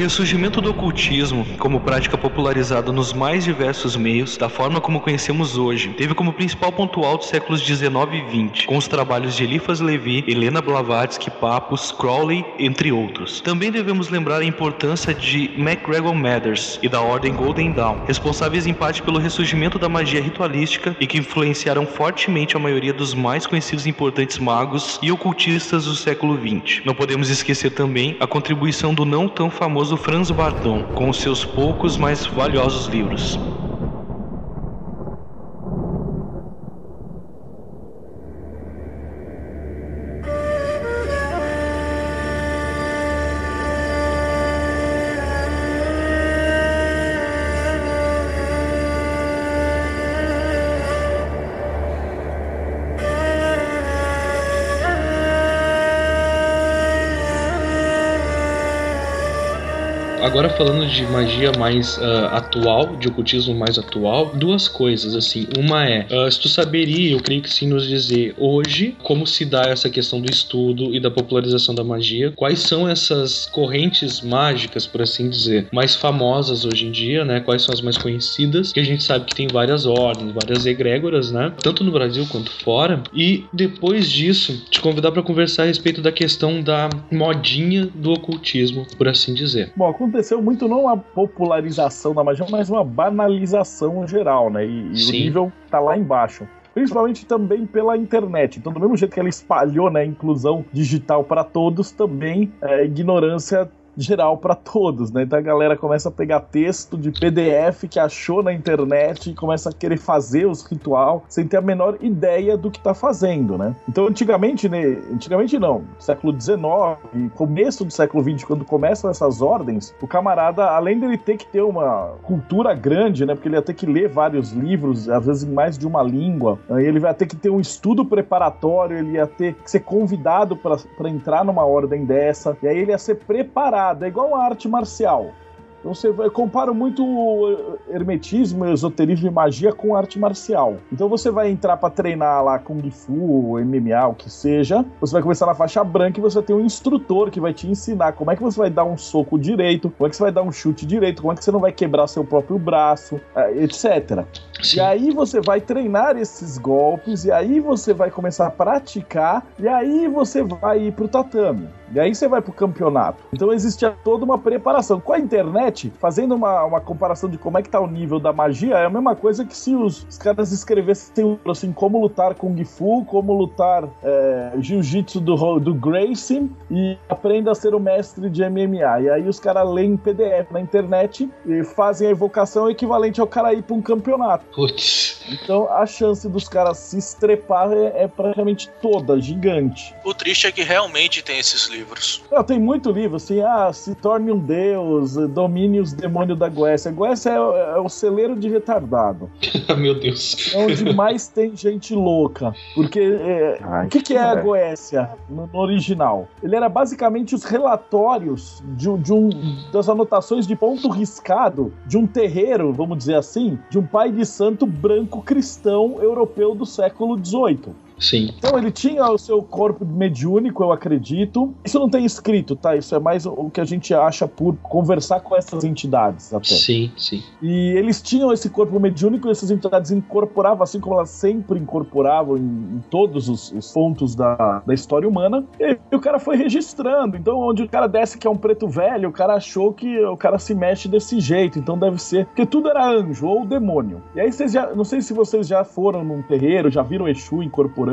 Ressurgimento do ocultismo, como prática popularizada nos mais diversos meios, da forma como conhecemos hoje, teve como principal ponto alto os séculos 19 e 20, com os trabalhos de Eliphas Levi, Helena Blavatsky, Papus, Crowley, entre outros. Também devemos lembrar a importância de MacGregor Mathers e da Ordem Golden Dawn, responsáveis em parte pelo ressurgimento da magia ritualística e que influenciaram fortemente a maioria dos mais conhecidos e importantes magos e ocultistas do século 20. Não podemos esquecer também a contribuição do não tão famoso famoso Franz Bardon, com os seus poucos mais valiosos livros. Agora falando de magia mais uh, atual, de ocultismo mais atual, duas coisas assim. Uma é, uh, se tu saberia, eu creio que sim, nos dizer hoje como se dá essa questão do estudo e da popularização da magia, quais são essas correntes mágicas, por assim dizer, mais famosas hoje em dia, né? Quais são as mais conhecidas? Que a gente sabe que tem várias ordens, várias egrégoras, né? Tanto no Brasil quanto fora. E depois disso, te convidar para conversar a respeito da questão da modinha do ocultismo, por assim dizer. Bom, aconteceu muito não uma popularização da magia, mas uma banalização geral, né? E, e o nível tá lá embaixo principalmente também pela internet. Então, do mesmo jeito que ela espalhou né, a inclusão digital para todos, também é, a ignorância geral para todos, né? Então a galera começa a pegar texto de PDF que achou na internet e começa a querer fazer os ritual sem ter a menor ideia do que tá fazendo, né? Então antigamente, né? Antigamente não, século XIX, começo do século XX, quando começam essas ordens, o camarada, além dele ter que ter uma cultura grande, né? Porque ele ia ter que ler vários livros, às vezes em mais de uma língua, aí ele vai ter que ter um estudo preparatório, ele ia ter que ser convidado para entrar numa ordem dessa, e aí ele ia ser preparado é igual a arte marcial. Então você vai, eu comparo muito o hermetismo, esoterismo e magia com arte marcial. Então você vai entrar para treinar lá Kung Fu, MMA, o que seja. Você vai começar na faixa branca e você tem um instrutor que vai te ensinar como é que você vai dar um soco direito, como é que você vai dar um chute direito, como é que você não vai quebrar seu próprio braço, eh, etc. Sim. E aí você vai treinar esses golpes, e aí você vai começar a praticar, e aí você vai ir pro tatame. E aí você vai pro campeonato. Então existia toda uma preparação. Com a internet, fazendo uma, uma comparação de como é que tá o nível da magia, é a mesma coisa que se os, os caras escrevessem assim, como lutar Kung Fu, como lutar é, Jiu-Jitsu do, do Gracie e aprenda a ser o mestre de MMA. E aí os caras leem PDF na internet e fazem a evocação equivalente ao cara ir pra um campeonato. Putz. Então a chance dos caras se estrepar é, é praticamente toda, gigante. O triste é que realmente tem esses livros livros. Não, tem muito livro, assim, ah, se torne um deus, domine os demônios da Goécia. A Goécia é, é, o celeiro de retardado. Meu Deus. É onde mais tem gente louca. Porque é, Ai, o que, que é a Goécia no, no, original? Ele era basicamente os relatórios de, de um, das anotações de ponto riscado de um terreiro, vamos dizer assim, de um pai de santo branco cristão europeu do século XVIII. Sim. Então ele tinha o seu corpo mediúnico, eu acredito. Isso não tem escrito, tá? Isso é mais o que a gente acha por conversar com essas entidades até. Sim, sim. E eles tinham esse corpo mediúnico e essas entidades incorporavam, assim como elas sempre incorporavam em, em todos os, os, pontos da, da história humana. E, e, o cara foi registrando. Então, onde o cara desce que é um preto velho, o cara achou que o cara se mexe desse jeito. Então deve ser. Porque tudo era anjo ou demônio. E aí vocês já. Não sei se vocês já foram num terreiro, já viram Exu incorporando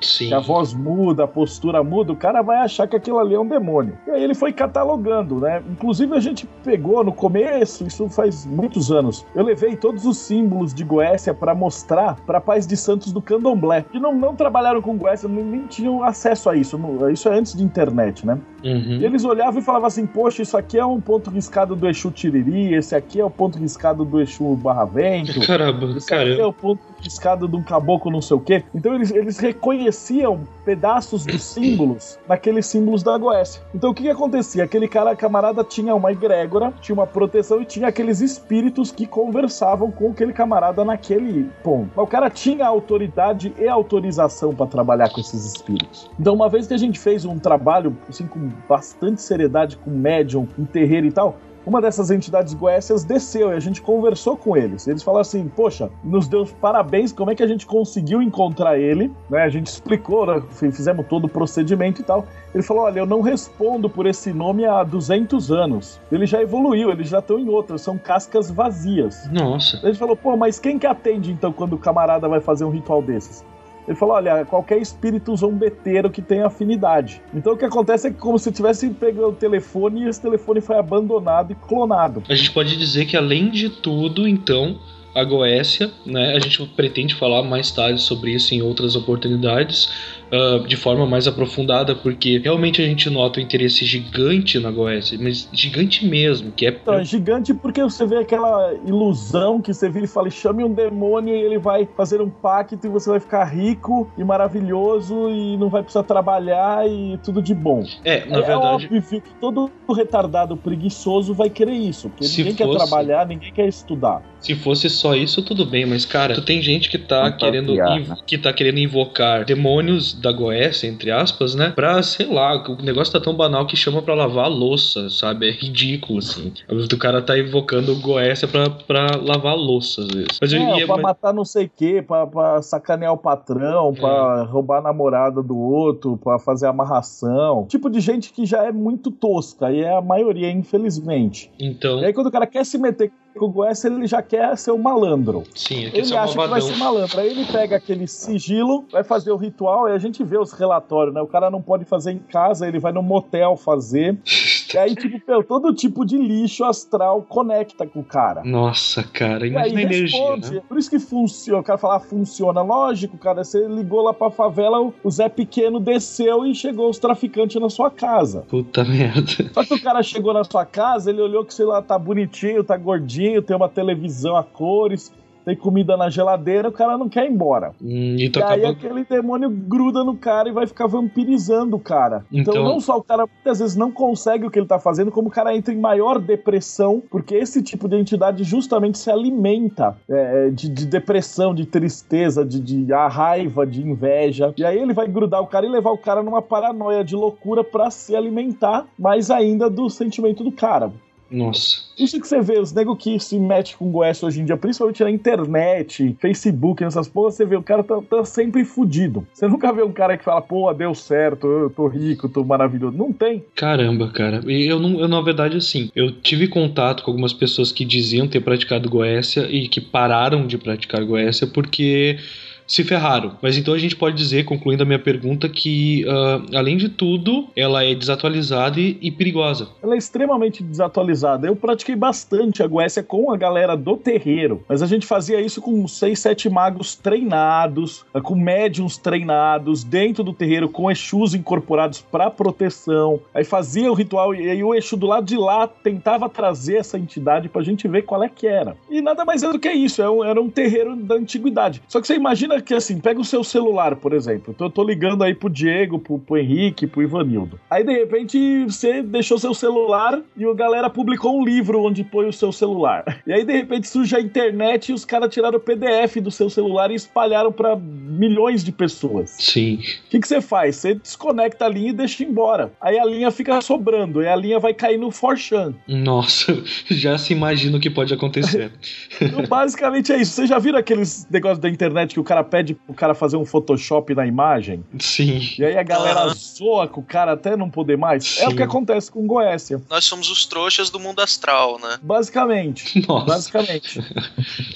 Sim. que a voz muda, a postura muda, o cara vai achar que aquilo ali é um demônio. E aí ele foi catalogando, né? Inclusive a gente pegou no começo, isso faz muitos anos, eu levei todos os símbolos de Goécia para mostrar para pais de santos do candomblé, que não, não trabalharam com Goécia, nem, nem tinham acesso a isso. Isso é antes de internet, né? Uhum. E eles olhavam e falavam assim: Poxa, isso aqui é um ponto riscado do Exu Tiriri, esse aqui é o ponto riscado do Exu Barra Vento. Caramba, Esse aqui é o ponto riscado de um caboclo não sei o quê. Então eles, eles reconheciam pedaços dos símbolos naqueles símbolos da Goécia. Então o que, que acontecia? Aquele cara, camarada, tinha uma egrégora, tinha uma proteção e tinha aqueles espíritos que conversavam com aquele camarada naquele ponto. Mas o cara tinha autoridade e autorização para trabalhar com esses espíritos. Então uma vez que a gente fez um trabalho assim com bastante seriedade com médium, um terreiro e tal, uma dessas entidades goécias desceu e a gente conversou com eles. Eles falaram assim: Poxa, nos deu parabéns, como é que a gente conseguiu encontrar ele? Né, a gente explicou, né, fizemos todo o procedimento e tal. Ele falou: Olha, eu não respondo por esse nome há 200 anos. Ele já evoluiu, eles já estão em outras, são cascas vazias. Nossa. Gente falou: Pô, mas quem que atende então quando o camarada vai fazer um ritual desses? Ele falou: olha, qualquer espírito zombeteiro que tenha afinidade. Então o que acontece é que como se tivesse pegado o telefone e esse telefone foi abandonado e clonado. A gente pode dizer que além de tudo, então, a Goécia, né? A gente pretende falar mais tarde sobre isso em outras oportunidades, ah, de forma mais aprofundada, porque realmente a gente nota o interesse gigante na Goécia, mas gigante mesmo, que é Então, é gigante porque você vê aquela ilusão que você vira e fala, chame um demônio e ele vai fazer um pacto e você vai ficar rico e maravilhoso e não vai precisar trabalhar e tudo de bom. É, na é verdade, óbvio que todo retardado preguiçoso vai querer isso, porque Se ninguém quer fosse- trabalhar, ninguém quer estudar. se fosse só isso, tudo bem, mas cara, tu tem gente que tá Não tá querendo piar, né? que tá querendo invocar demônios da Goécia, entre aspas, né? Pra, sei lá, o negócio tá tão banal que chama pra lavar a louça, sabe? É ridículo, assim. O cara tá invocando Goécia pra, pra lavar a louça, às vezes. Mas, É, é- pra mas- matar não sei o quê, pra, pra sacanear o patrão, pra roubar a namorada do outro, pra fazer amarração. Tipo de gente que já é muito tosca, e é a maioria, infelizmente. então, E aí quando o cara quer se meter com o Goécia, ele já quer ser o malandro. sim, Ele só acha que vai malvadão. ser malandro. Aí ele pega aquele sigilo, vai fazer o ritual, e a gente vê os relatórios, né? O cara não pode fazer em casa, ele vai no motel fazer. E aí, tipo, meu, todo tipo de lixo astral conecta com o cara. Nossa, cara, E aí imagina a energia, né? Por isso que funciona. O cara fala, ah, funciona. Lógico, cara. Você ligou lá pra favela, o Zé Pequeno desceu e chegou os traficantes na sua casa. Puta merda. Só que o cara chegou na sua casa, ele olhou que, sei lá, tá bonitinho, tá gordinho, tem uma televisão a cores, tem comida na geladeira, o cara não quer ir embora. Hum, e E aí acabou. aquele demônio gruda no cara e vai ficar vampirizando o cara. Então, Então- não só o cara muitas vezes não consegue o que ele tá fazendo, como o cara entra em maior depressão, porque esse tipo de entidade justamente se alimenta é, de, de depressão, de tristeza, de, de a raiva, de inveja. E aí ele vai grudar o cara e levar o cara numa paranoia de loucura pra se alimentar mais ainda do sentimento do cara. Nossa. Isso que você vê, os nego que se mete com Goiás hoje em dia, principalmente na internet, Facebook, nessas porras, você vê, o cara tá, tá sempre fudido. Você nunca vê um cara que fala, pô, deu certo, eu tô rico, tô maravilhoso. Não tem. Caramba, cara. E eu não, eu na verdade assim, eu tive contato com algumas pessoas que diziam ter praticado Goécia e que pararam de praticar Goécia porque se ferraram. Mas então a gente pode dizer, concluindo a minha pergunta, que ah, além de tudo, ela é desatualizada e, e perigosa. Ela é extremamente desatualizada. Eu pratiquei bastante a Goécia com a galera do terreiro, mas a gente fazia isso com seis, sete magos treinados, eh, com médiums treinados, dentro do terreiro, com Exus incorporados para proteção. Aí fazia o ritual e aí o Exu do lado de lá tentava trazer essa entidade pra gente ver qual é que era. E nada mais é do que isso, é um- era um terreiro da antiguidade. Só que você imagina que assim, pega o seu celular, por exemplo. Então eu tô ligando aí pro Diego, pro, pro Henrique, pro Ivanildo. Aí de repente você deixou seu celular e a galera publicou um livro onde põe o seu celular. E aí de repente surge a internet e os caras tiraram o PDF do seu celular e espalharam pra milhões de pessoas. Sim. O que, que você faz? Você desconecta a linha e deixa embora. Aí a linha fica sobrando, e a linha vai cair no Forchan. Nossa, já se imagina o que pode acontecer. Então, basicamente é isso. Você já viram aqueles negócios da internet que o cara cara pede pro cara fazer um Photoshop na imagem. Sim. E aí a galera Aham. zoa com o cara até não poder mais. É o Sim. que acontece com Goécia. Nós somos os trouxas do mundo astral, né? Basicamente. Nossa. Basicamente.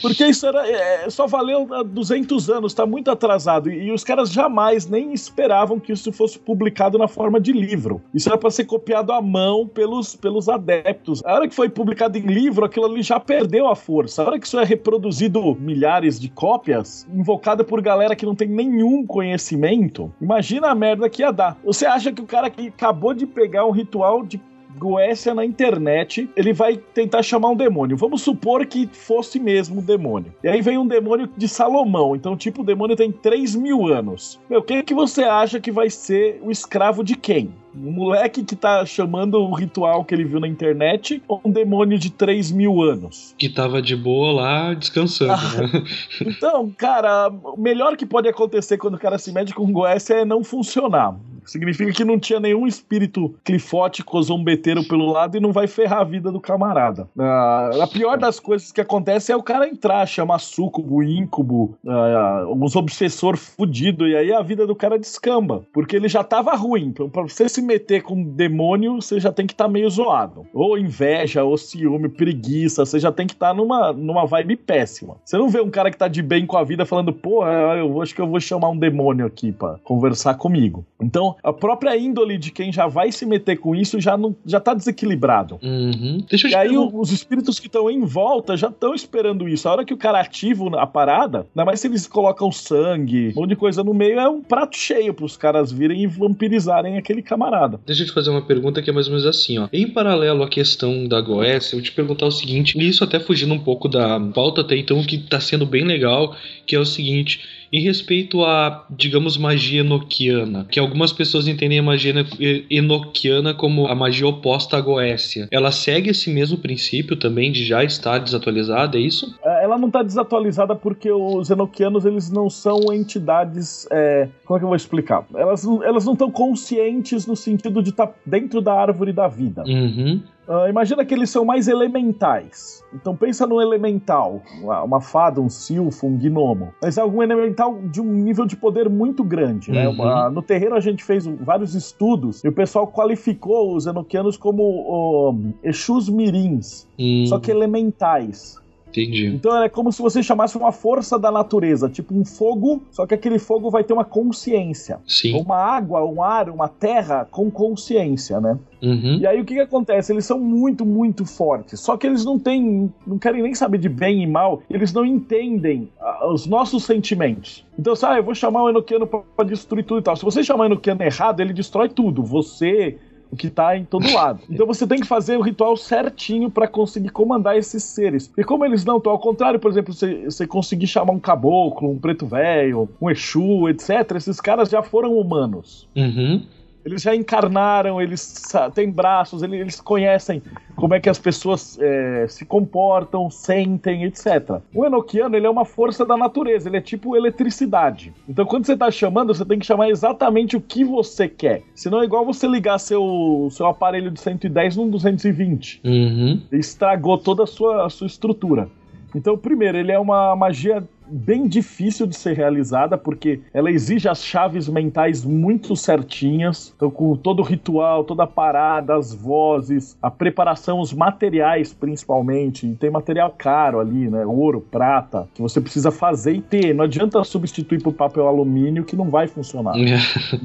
Porque isso era, é, só valeu há 200 anos, tá muito atrasado. E, e os caras jamais nem esperavam que isso fosse publicado na forma de livro. Isso era pra ser copiado à mão pelos, pelos adeptos. A hora que foi publicado em livro, aquilo ali já perdeu a força. A hora que isso é reproduzido milhares de cópias, invocado por galera que não tem nenhum conhecimento, imagina a merda que ia dar. Você acha que o cara que acabou de pegar um ritual de Goécia na internet, ele vai tentar chamar um demônio. Vamos supor que fosse mesmo um demônio. E aí vem um demônio de Salomão. Então, tipo, o demônio tem 3 mil anos. Meu, quem que você acha que vai ser o escravo de quem? Um moleque que tá chamando o ritual que ele viu na internet ou um demônio de 3 mil anos? Que tava de boa lá descansando, né? Então, cara, o melhor que pode acontecer quando o cara se mede com Goécia é não funcionar. Significa que não tinha nenhum espírito clifótico ou zombeteiro pelo lado e não vai ferrar a vida do camarada. Ah, a pior das coisas que acontece é o cara entrar, chamar súcubo, íncubo, ah, uns obsessor fudido, e aí a vida do cara descamba. Porque ele já tava ruim. Então, pra você se meter com um demônio, você já tem que estar meio zoado. Ou inveja, ou ciúme, preguiça, você já tem que estar numa, numa vibe péssima. Você não vê um cara que tá de bem com a vida falando, pô, eu acho que eu vou chamar um demônio aqui pra conversar comigo. Então, a própria índole de quem já vai se meter com isso já, não, já tá desequilibrado. Uhum. Deixa eu E te aí perguntar. o- os espíritos que estão em volta já estão esperando isso. A hora que o cara ativa a parada, ainda mais se eles colocam sangue, um monte de coisa no meio, é um prato cheio pros caras virem e vampirizarem aquele camarada. Deixa eu te fazer uma pergunta que é mais ou menos assim, ó. Em paralelo à questão da Goécia, eu te perguntar o seguinte, e isso até fugindo um pouco da pauta até então, que tá sendo bem legal, que é o seguinte, em respeito à, digamos, magia enoquiana, que algumas pessoas entendem a magia eno- enoquiana como a magia oposta à Goécia. Ela segue esse mesmo princípio também de já estar desatualizada, é isso? É, Ela não tá desatualizada porque os enoquianos eles não são entidades. é, como é que eu vou explicar? Elas, elas não estão conscientes no sentido de estar dentro da árvore da vida. Uhum. Ah, imagina que eles são mais elementais. Então pensa no elemental, uma, fada, um silfo, um gnomo. Mas é algum elemental de um nível de poder muito grande. Né? Uhum. Uma- no terreno a gente fez vários estudos e o pessoal qualificou os enoquianos como ó, Exus mirins, Hum, só que elementais. Entendi. Então é como se você chamasse uma força da natureza, tipo um fogo, só que aquele fogo vai ter uma consciência. Sim. Uma água, um ar, uma terra com consciência, né? Uhum. E aí o que, que acontece? Eles são muito, muito fortes. Só que eles não têm. não querem nem saber de bem e mal. Eles não entendem ah, os nossos sentimentos. Então, sabe, ah, eu vou chamar o Enoquiano pra, pra destruir tudo e tal. Se você chamar o Enoquiano errado, ele destrói tudo. Você. O que tá em todo lado. Então você tem que fazer o ritual certinho pra conseguir comandar esses seres. E como eles não estão, ao contrário, por exemplo, você, você conseguir chamar um caboclo, um preto velho, um Exu, etc., esses caras já foram humanos. Uhum. Eles já encarnaram, eles têm braços, ele- eles conhecem como é que as pessoas é, se comportam, sentem, etc. O Enoquiano, ele é uma força da natureza, ele é tipo eletricidade. Então, quando você tá chamando, você tem que chamar exatamente o que você quer. Senão é igual você ligar seu, seu aparelho de 110 num 220. Uhum. Estragou toda a sua, a sua estrutura. Então, primeiro, ele é uma magia bem difícil de ser realizada, porque ela exige as chaves mentais muito certinhas. Então, com todo o ritual, toda a parada, as vozes, a preparação, os materiais principalmente. E tem material caro ali, né? Ouro, prata, que você precisa fazer e ter. Não adianta substituir por papel alumínio que não vai funcionar.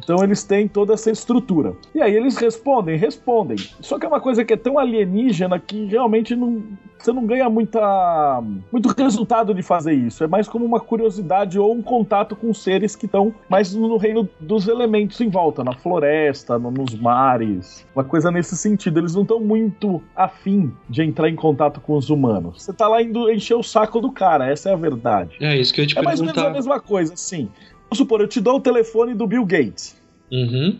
Então eles têm toda essa estrutura. E aí eles respondem, respondem. Só que é uma coisa que é tão alienígena que realmente não, você não ganha muita, muito resultado de fazer isso. É mais como uma curiosidade ou um contato com seres que estão mais no reino dos elementos em volta, na floresta, no- nos mares. Uma coisa nesse sentido. Eles não estão muito afim de entrar em contato com os humanos. Você tá lá indo encher o saco do cara, essa é a verdade. É isso que eu te É mais ou menos a perguntar. mesma coisa, assim. Vamos supor, eu te dou o telefone do Bill Gates. Uhum.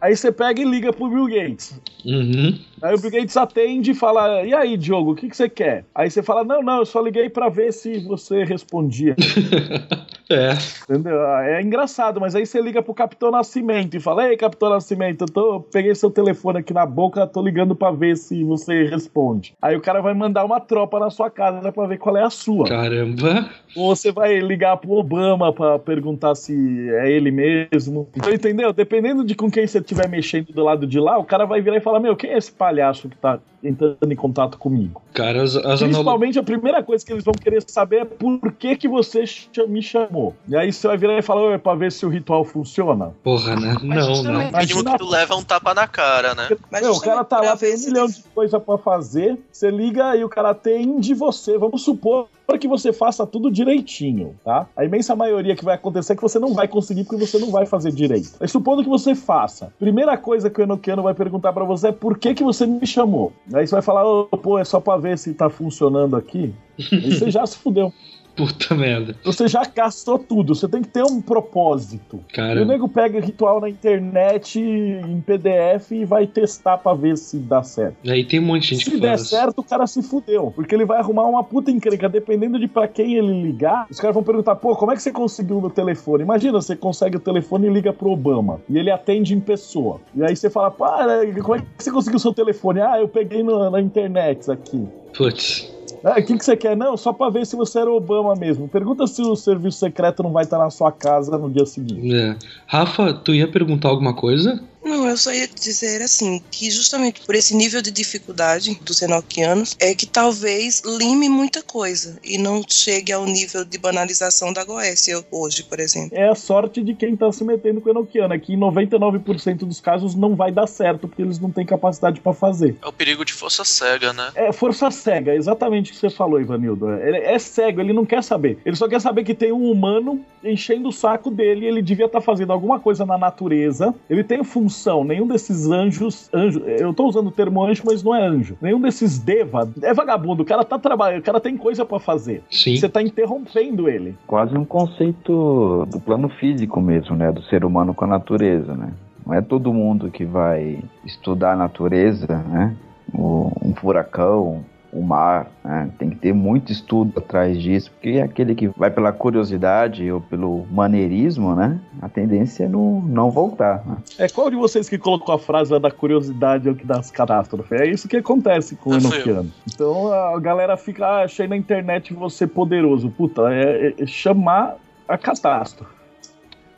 Aí você pega e liga pro Bill Gates. Uhum. Aí o Bill Gates atende e fala: E aí, Diogo, o que, que você quer? Aí você fala: Não, não, eu só liguei pra ver se você respondia. É. Entendeu? É engraçado, mas aí você liga pro Capitão Nascimento e fala: Ei, Capitão Nascimento, eu tô, peguei seu telefone aqui na boca, tô ligando pra ver se você responde. Aí o cara vai mandar uma tropa na sua casa pra ver qual é a sua. Caramba. Ou você vai ligar pro Obama pra perguntar se é ele mesmo. Então, entendeu? Dependendo de com quem você estiver mexendo do lado de lá, o cara vai virar e falar: Meu, quem é esse palhaço que tá entrando em contato comigo? Cara, as, as Principalmente a primeira coisa que eles vão querer saber é por que, que você me chamou. E aí você vai virar e falar, "Ué, pra ver se o ritual funciona. Porra, né? Mas Não, não. justamente- O mínimo que tu leva é um tapa na cara, né? Mas Meu, o cara tá lá, tem um milhão de coisa pra fazer. Você liga e o cara atende você. Vamos supor que você faça tudo direitinho, tá? A imensa maioria que vai acontecer é que você não vai conseguir porque você não vai fazer direito. Mas supondo que você faça, primeira coisa que o Enochiano vai perguntar pra você é por que que você me chamou. Aí você vai falar, "Ô, pô, é só pra ver se tá funcionando aqui. Aí você já se fudeu. Puta merda. Você já gastou tudo. Você tem que ter um propósito. E o Cara, nego pega ritual na internet, em PDF, e vai testar pra ver se dá certo. aí tem um monte de gente Se que der faz. certo, o cara se fudeu. Porque ele vai arrumar uma puta encrenca. Dependendo de pra quem ele ligar, os caras vão perguntar: pô, como é que você conseguiu meu telefone? Imagina, você consegue o telefone e liga pro Obama. E ele atende em pessoa. E aí você fala: para, como é que você conseguiu o seu telefone? Ah, eu peguei no- na internet aqui. Putz. Ah, o que, que você quer? Não, só pra ver se você era Obama mesmo. Pergunta se o serviço secreto não vai estar na sua casa no dia seguinte. É. Rafa, tu ia perguntar alguma coisa? Não, eu só ia dizer assim, que justamente por esse nível de dificuldade dos enoquianos, é que talvez lime muita coisa e não chegue ao nível de banalização da Goécia hoje, por exemplo. É a sorte de quem tá se metendo com o Enochiano, é que em 99% dos casos não vai dar certo, porque eles não têm capacidade pra fazer. É o perigo de força cega, né? É força cega, é exatamente o que você falou, Ivanildo. Ele é cego, ele não quer saber. Ele só quer saber que tem um humano enchendo o saco dele, ele devia estar fazendo alguma coisa na natureza. Ele tem função, nenhum desses anjos. Anjo, eu tô usando o termo anjo, mas não é anjo. Nenhum desses deva. É vagabundo, o cara tá trabalhando, o cara tem coisa pra fazer. Sim. Você tá interrompendo ele. Quase um conceito do plano físico mesmo, né? Do ser humano com a natureza, né? Não é todo mundo que vai estudar a natureza, né? Um furacão, o mar, né? Tem que ter muito estudo atrás disso, porque é aquele que vai pela curiosidade ou pelo maneirismo, né? A tendência é não, não voltar, né? É qual de vocês que colocou a frase lá da curiosidade é o que dá as catástrofes? É isso que acontece com o. Enochiano. Então a galera fica, ah, achei na internet você poderoso. Puta, é, é chamar a catástrofe.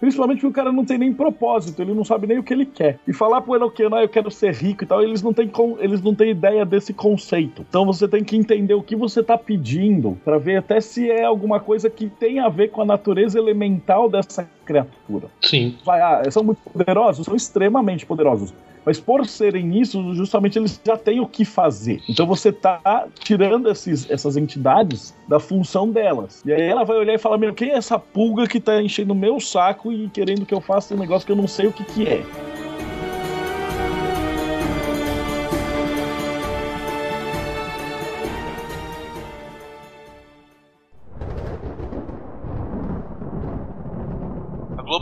Principalmente porque o cara não tem nem propósito, ele não sabe nem o que ele quer. E falar pro Enochiano, ah, eu quero ser rico e tal, eles não têm, eles não têm ideia desse conceito. Então você tem que entender o que você tá pedindo pra ver até se é alguma coisa que tem a ver com a natureza elemental dessa criatura Sim. vai, ah, são muito poderosos, são extremamente poderosos. Mas por serem isso, justamente eles já têm o que fazer. Então você tá tirando esses, essas entidades da função delas. E aí ela vai olhar e falar: Meu, quem é essa pulga que tá enchendo o meu saco e querendo que eu faça um negócio que eu não sei o que, que é?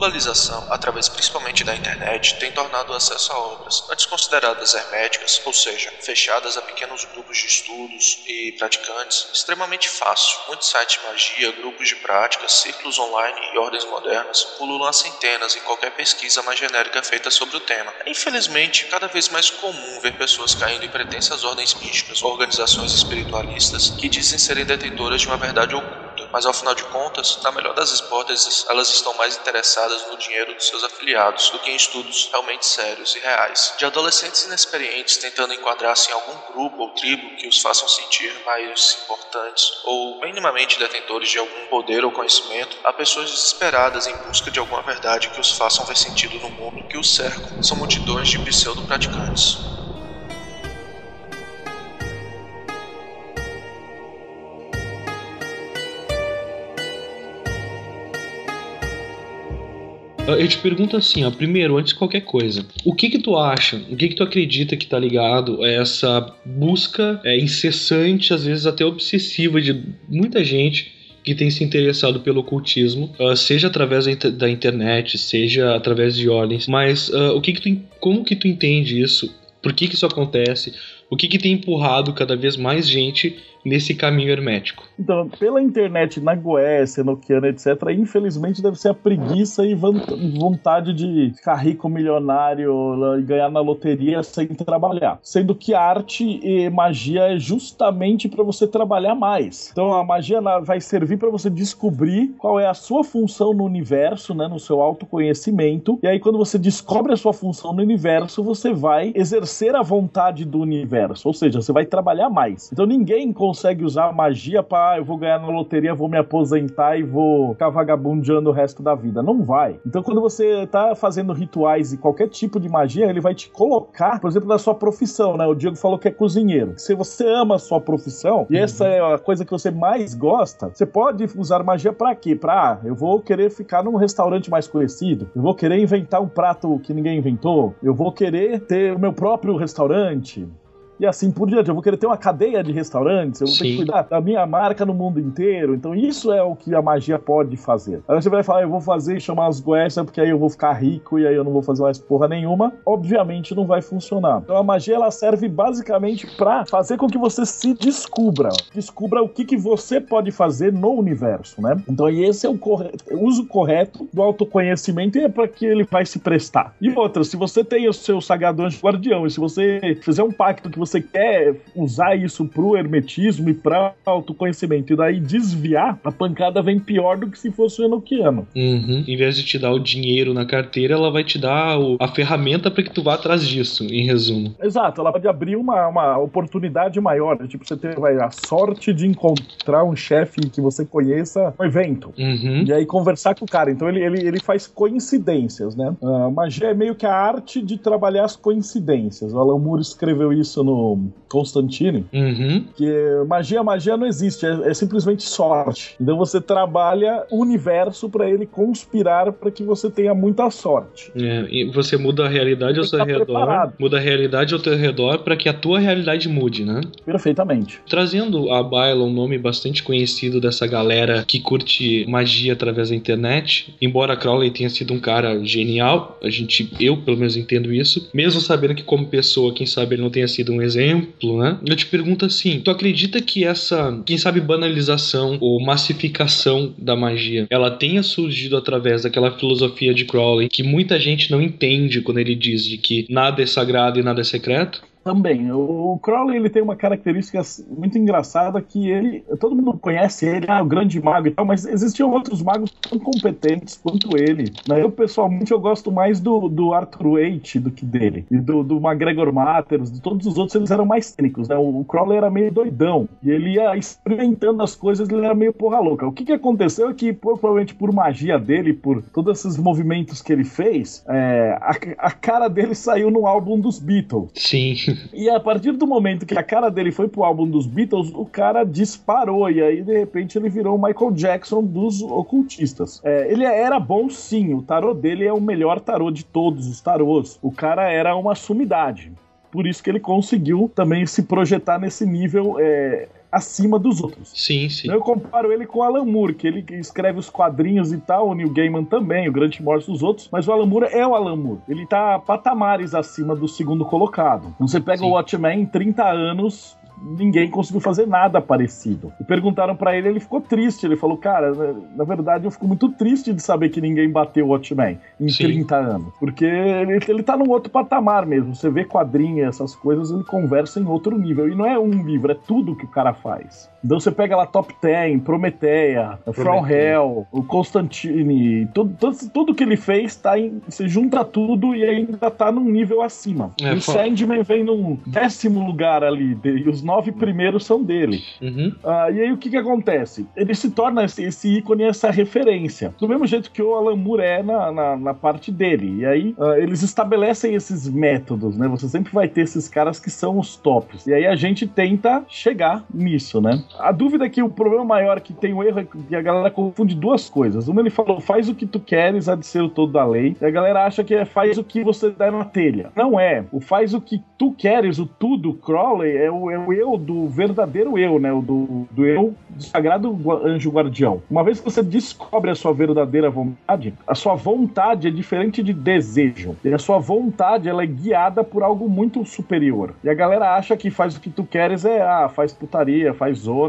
Globalização, através principalmente da internet, tem tornado o acesso a obras, antes consideradas herméticas, ou seja, fechadas a pequenos grupos de estudos e praticantes, extremamente fácil. Muitos sites de magia, grupos de práticas, círculos online e ordens modernas pululam a centenas em qualquer pesquisa mais genérica feita sobre o tema. É infelizmente cada vez mais comum ver pessoas caindo em pretensas ordens místicas organizações espiritualistas que dizem serem detentoras de uma verdade oculta, mas ao final de contas, na melhor das hipóteses, elas estão mais interessadas no dinheiro dos seus afiliados do que em estudos realmente sérios e reais. De adolescentes inexperientes tentando enquadrar-se em algum grupo ou tribo que os façam sentir mais importantes ou minimamente detentores de algum poder ou conhecimento, a pessoas desesperadas em busca de alguma verdade que os façam ver sentido no mundo que os cercam. São multidões de pseudo-praticantes. Eu te pergunto assim, ó, primeiro, antes de qualquer coisa, o que que tu acha, o que que tu acredita que tá ligado a essa busca é, incessante, às vezes até obsessiva de muita gente que tem se interessado pelo ocultismo, ah, seja através da, inter- da internet, seja através de ordens, mas ah, o que que tu, como que tu entende isso? Por que, que isso acontece? O que, que tem empurrado cada vez mais gente nesse caminho hermético? Então, pela internet na Goécia, no Oceano, etc., infelizmente deve ser a preguiça e vontade de ficar rico, milionário e ganhar na loteria sem trabalhar. Sendo que arte e magia é justamente para você trabalhar mais. Então, a magia vai servir para você descobrir qual é a sua função no universo, né, no seu autoconhecimento. E aí, quando você descobre a sua função no universo, você vai exercer a vontade do universo. Ou seja, você vai trabalhar mais. Então, ninguém consegue usar magia para ah, eu vou ganhar na loteria, vou me aposentar e vou ficar vagabundeando o resto da vida. Não vai. Então, quando você tá fazendo rituais e qualquer tipo de magia, ele vai te colocar, por exemplo, na sua profissão, né? O Diego falou que é cozinheiro. Se você ama a sua profissão e essa é a coisa que você mais gosta, você pode usar magia para quê? Pra, ah, eu vou querer ficar num restaurante mais conhecido, eu vou querer inventar um prato que ninguém inventou, eu vou querer ter o meu próprio restaurante, e assim por diante. Eu vou querer ter uma cadeia de restaurantes, eu vou Sim. ter que cuidar da minha marca no mundo inteiro. Então, isso é o que a magia pode fazer. Aí você vai falar, eu vou fazer e chamar as Goécias, porque aí eu vou ficar rico e aí eu não vou fazer mais porra nenhuma. Obviamente não vai funcionar. Então, a magia ela serve basicamente para fazer com que você se descubra. Descubra o que, que você pode fazer no universo, né? Então, esse é o, correto, o uso correto do autoconhecimento e é para que ele vai se prestar. E outra, se você tem o seu sagrado anjo guardião e se você fizer um pacto que você quer usar isso pro hermetismo e pra autoconhecimento e daí desviar, a pancada vem pior do que se fosse o Enochiano. Uhum. Em vez de te dar o dinheiro na carteira, ela vai te dar o, a ferramenta para que tu vá atrás disso, em resumo. Exato, ela pode abrir uma, uma oportunidade maior. Tipo, você ter vai, a sorte de encontrar um chefe que você conheça no evento. Uhum. E aí conversar com o cara. Então ele, ele, ele faz coincidências, né? A magia é meio que a arte de trabalhar as coincidências. O Alan Moore escreveu isso no no Constantine, uhum. que magia, magia não existe, é, é, simplesmente sorte. Então você trabalha o universo para ele conspirar para que você tenha muita sorte. É, e você muda a realidade ao seu tá redor, preparado. muda a realidade ao teu redor para que a tua realidade mude, né? Perfeitamente. Trazendo a Baila, um nome bastante conhecido dessa galera que curte magia através da internet, embora Crowley tenha sido um cara genial, a gente, eu pelo menos entendo isso, mesmo sabendo que como pessoa, quem sabe ele não tenha sido um exemplo, né? Eu te pergunto assim: tu acredita que essa, quem sabe, banalização ou massificação da magia, ela tenha surgido através daquela filosofia de Crowley que muita gente não entende quando ele diz de que nada é sagrado e nada é secreto? Também. O Crowley ele tem uma característica muito engraçada que ele. Todo mundo conhece ele, ah, o grande mago e tal, mas existiam outros magos tão competentes quanto ele. Né? Eu, pessoalmente, eu gosto mais do, do Arthur Waite do que dele. E do, do McGregor Matters, de todos os outros, eles eram mais cênicos, né? O, o Crowley era meio doidão. E ele ia experimentando as coisas, ele era meio porra louca. O que, que aconteceu é que, provavelmente por magia dele, por todos esses movimentos que ele fez, é, a, a cara dele saiu no álbum dos Beatles. Sim. E a partir do momento que a cara dele foi pro álbum dos Beatles, o cara disparou. E aí, de repente, ele virou o Michael Jackson dos ocultistas. É, ele era bom, sim. O tarô dele é o melhor tarô de todos os tarôs. O cara era uma sumidade. Por isso que ele conseguiu também se projetar nesse nível. É, acima dos outros. Sim, sim. Eu comparo ele com o Alan Moore, que ele escreve os quadrinhos e tal, o Neil Gaiman também, o Grant Morrison dos outros, mas o Alan Moore é o Alan Moore. Ele tá patamares acima do segundo colocado. Então você pega sim. o Watchmen em 30 anos, ninguém conseguiu fazer nada parecido. E perguntaram para ele, ele ficou triste. Ele falou, cara, na verdade eu fico muito triste de saber que ninguém bateu o Watchmen em Sim. 30 anos. Porque ele, ele tá num outro patamar mesmo. Você vê quadrinhos, essas coisas, ele conversa em outro nível. E não é um livro, é tudo que o cara faz. Então você pega lá Top Ten, Prometeia, From Hell, o Constantine, tudo, tudo, tudo, que ele fez, tá em, você junta tudo e ainda tá num nível acima. É, o Sandman vem num décimo lugar ali, e os nove primeiros são dele. Uhum. Uh, e aí o que que acontece? Ele se torna esse, esse, ícone, essa referência. Do mesmo jeito que o Alan Moore é na, na, na parte dele. E aí uh, eles estabelecem esses métodos, né? Você sempre vai ter esses caras que são os tops. E aí a gente tenta chegar nisso, né? A dúvida é que o problema maior que tem o erro é que a galera confunde duas coisas. Uma ele falou, faz o que tu queres, há de ser o todo da lei. E a galera acha que é faz o que você der na telha. Não é. O faz o que tu queres, o tudo, Crowley, é o, é o eu do verdadeiro eu, né? O do, do eu do sagrado anjo guardião. Uma vez que você descobre a sua verdadeira vontade, a sua vontade é diferente de desejo. E a sua vontade, ela é guiada por algo muito superior. E a galera acha que faz o que tu queres é, ah, faz putaria, faz zona,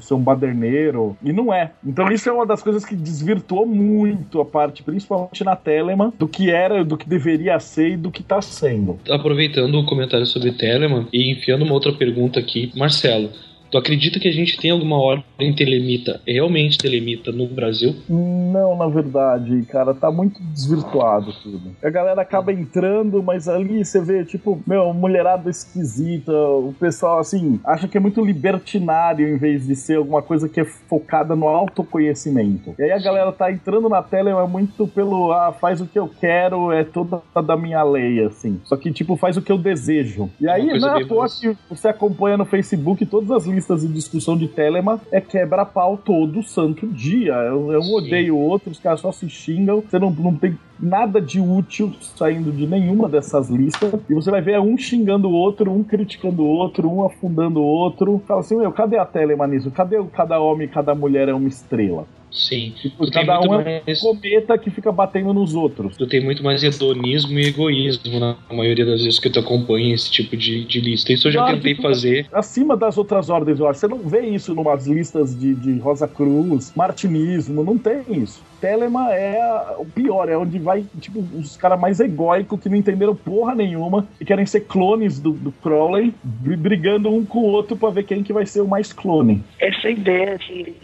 ser um baderneiro. E não é. Então isso é uma das coisas que desvirtuou muito a parte, principalmente na Telemann, do que era, do que deveria ser e do que tá sendo. Aproveitando o comentário sobre Telemann e enfiando uma outra pergunta aqui, Marcelo. Tu acredita que a gente tem alguma ordem telemita, realmente telemita no Brasil? Não, na verdade, cara, tá muito desvirtuado tudo. A galera acaba entrando, mas ali você vê, tipo, meu, mulherada esquisita, o pessoal, assim, acha que é muito libertinário em vez de ser alguma coisa que é focada no autoconhecimento. E aí a galera tá entrando na tela é muito pelo, ah, faz o que eu quero, é toda da minha lei, assim. Só que, tipo, faz o que eu desejo. E aí, não é à toa que você acompanha no Facebook todas as listas listas de discussão de Telema é quebra-pau todo santo dia. É um odeio o outro, os caras só se xingam, você não, não tem nada de útil saindo de nenhuma dessas listas. E você vai ver um xingando o outro, um criticando o outro, um afundando o outro. Fala assim, meu, cadê a Telema nisso? Cadê o cada homem e cada mulher é uma estrela? Sim. Tipo, cada um é um cometa que fica batendo nos outros. Tu tem muito mais hedonismo e egoísmo na maioria das vezes que tu acompanha esse tipo de, de lista. Isso eu já claro, tentei tipo, fazer. Acima das outras ordens, eu acho. Você não vê isso numas listas de, de Rosa Cruz, martinismo, não tem isso. Telema é o pior, é onde vai, tipo, os caras mais egóicos que não entenderam porra nenhuma e querem ser clones do, do Crowley, brigando um com o outro para ver quem que vai ser o mais clone. Essa ideia de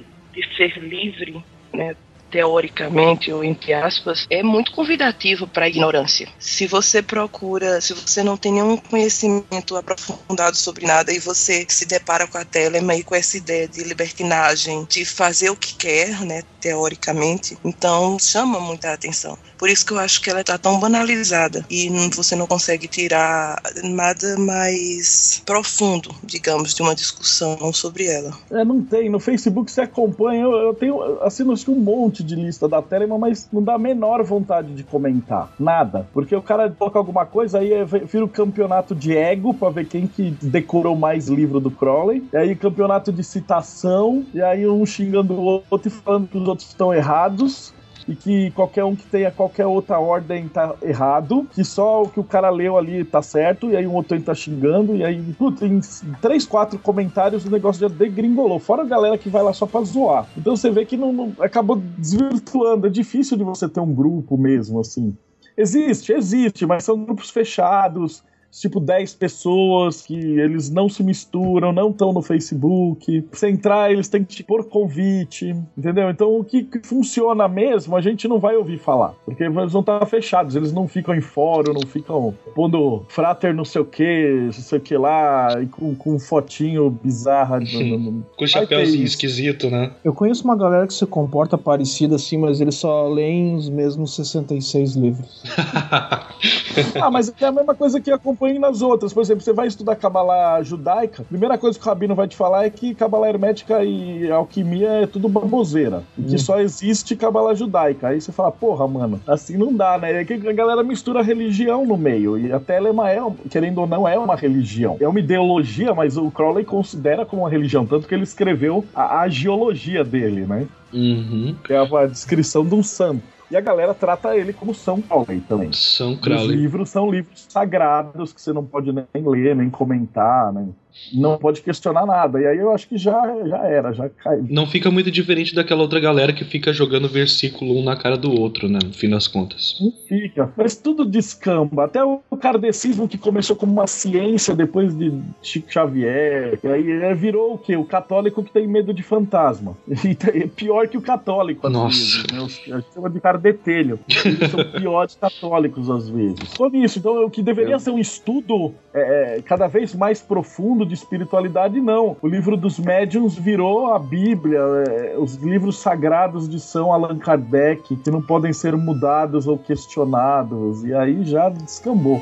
de ser livre, né, teoricamente ou entre aspas, é muito convidativo para a ignorância. Se você procura, se você não tem nenhum conhecimento aprofundado sobre nada e você se depara com a Telema e com essa ideia de libertinagem, de fazer o que quer, né, teoricamente, então chama muita atenção. Por isso que eu acho que ela está tão banalizada e você não consegue tirar nada mais profundo, digamos, de uma discussão sobre ela. É, não tem. No Facebook você acompanha, eu, eu tenho, assino acho que um monte de lista da Telema, mas não dá a menor vontade de comentar. Nada. Porque o cara coloca alguma coisa, aí vira o campeonato de ego pra ver quem que decorou mais livro do Crowley. E aí campeonato de citação, e aí um xingando o outro e falando que os outros estão errados e que qualquer um que tenha qualquer outra ordem tá errado, que só o que o cara leu ali tá certo, e aí um outro tá xingando, e aí, putz, em três, quatro comentários o negócio já degringolou. Fora a galera que vai lá só pra zoar. Então você vê que não, não acabou desvirtuando. É difícil de você ter um grupo mesmo, assim. Existe, existe, mas são grupos fechados tipo 10 pessoas que eles não se misturam, não estão no Facebook. Pra você entrar, eles têm que te pôr convite, entendeu? Então o que, funciona mesmo, a gente não vai ouvir falar, porque eles vão estar fechados, eles não ficam em fórum, não ficam pondo frater não sei o que, não sei o que lá, e com, com fotinho bizarra. No... com chapéuzinho esquisito, né? Eu conheço uma galera que se comporta parecida assim, mas eles só leem os mesmos 66 livros. ah, mas é a mesma coisa que acompanha acompanhe nas outras. Por exemplo, você vai estudar Kabbalah judaica, a primeira coisa que o Rabino vai te falar é que Kabbalah hermética e alquimia é tudo baboseira. Hum. Que só existe Kabbalah judaica. Aí você fala, porra, mano, assim não dá, né? É que a galera mistura religião no meio. E a Telema é, querendo ou não, é uma religião. É uma ideologia, mas o Crowley considera como uma religião. Tanto que ele escreveu a, a geologia dele, né? Uhum. Que é a descrição de um santo. E a galera trata ele como São Crowley também. São Crowley. Os livros são livros sagrados que você não pode nem ler, nem comentar, nem não pode questionar nada. E aí eu acho que já, já era, já caiu. Não fica muito diferente daquela outra galera que fica jogando versículo um na cara do outro, né? No fim das contas. Não fica. Mas tudo descamba. Até o kardecismo que começou como uma ciência depois de Chico Xavier. E aí é, virou o quê? O católico que tem medo de fantasma. E é pior que o católico, às Nossa. vezes. Né? A gente chama de cardetelho. Eles são piores católicos, às vezes. Por isso, então o que deveria é. ser um estudo é, cada vez mais profundo de espiritualidade, não. O livro dos médiuns virou a Bíblia, é, os livros sagrados de São Allan Kardec, que não podem ser mudados ou questionados, e aí já descambou.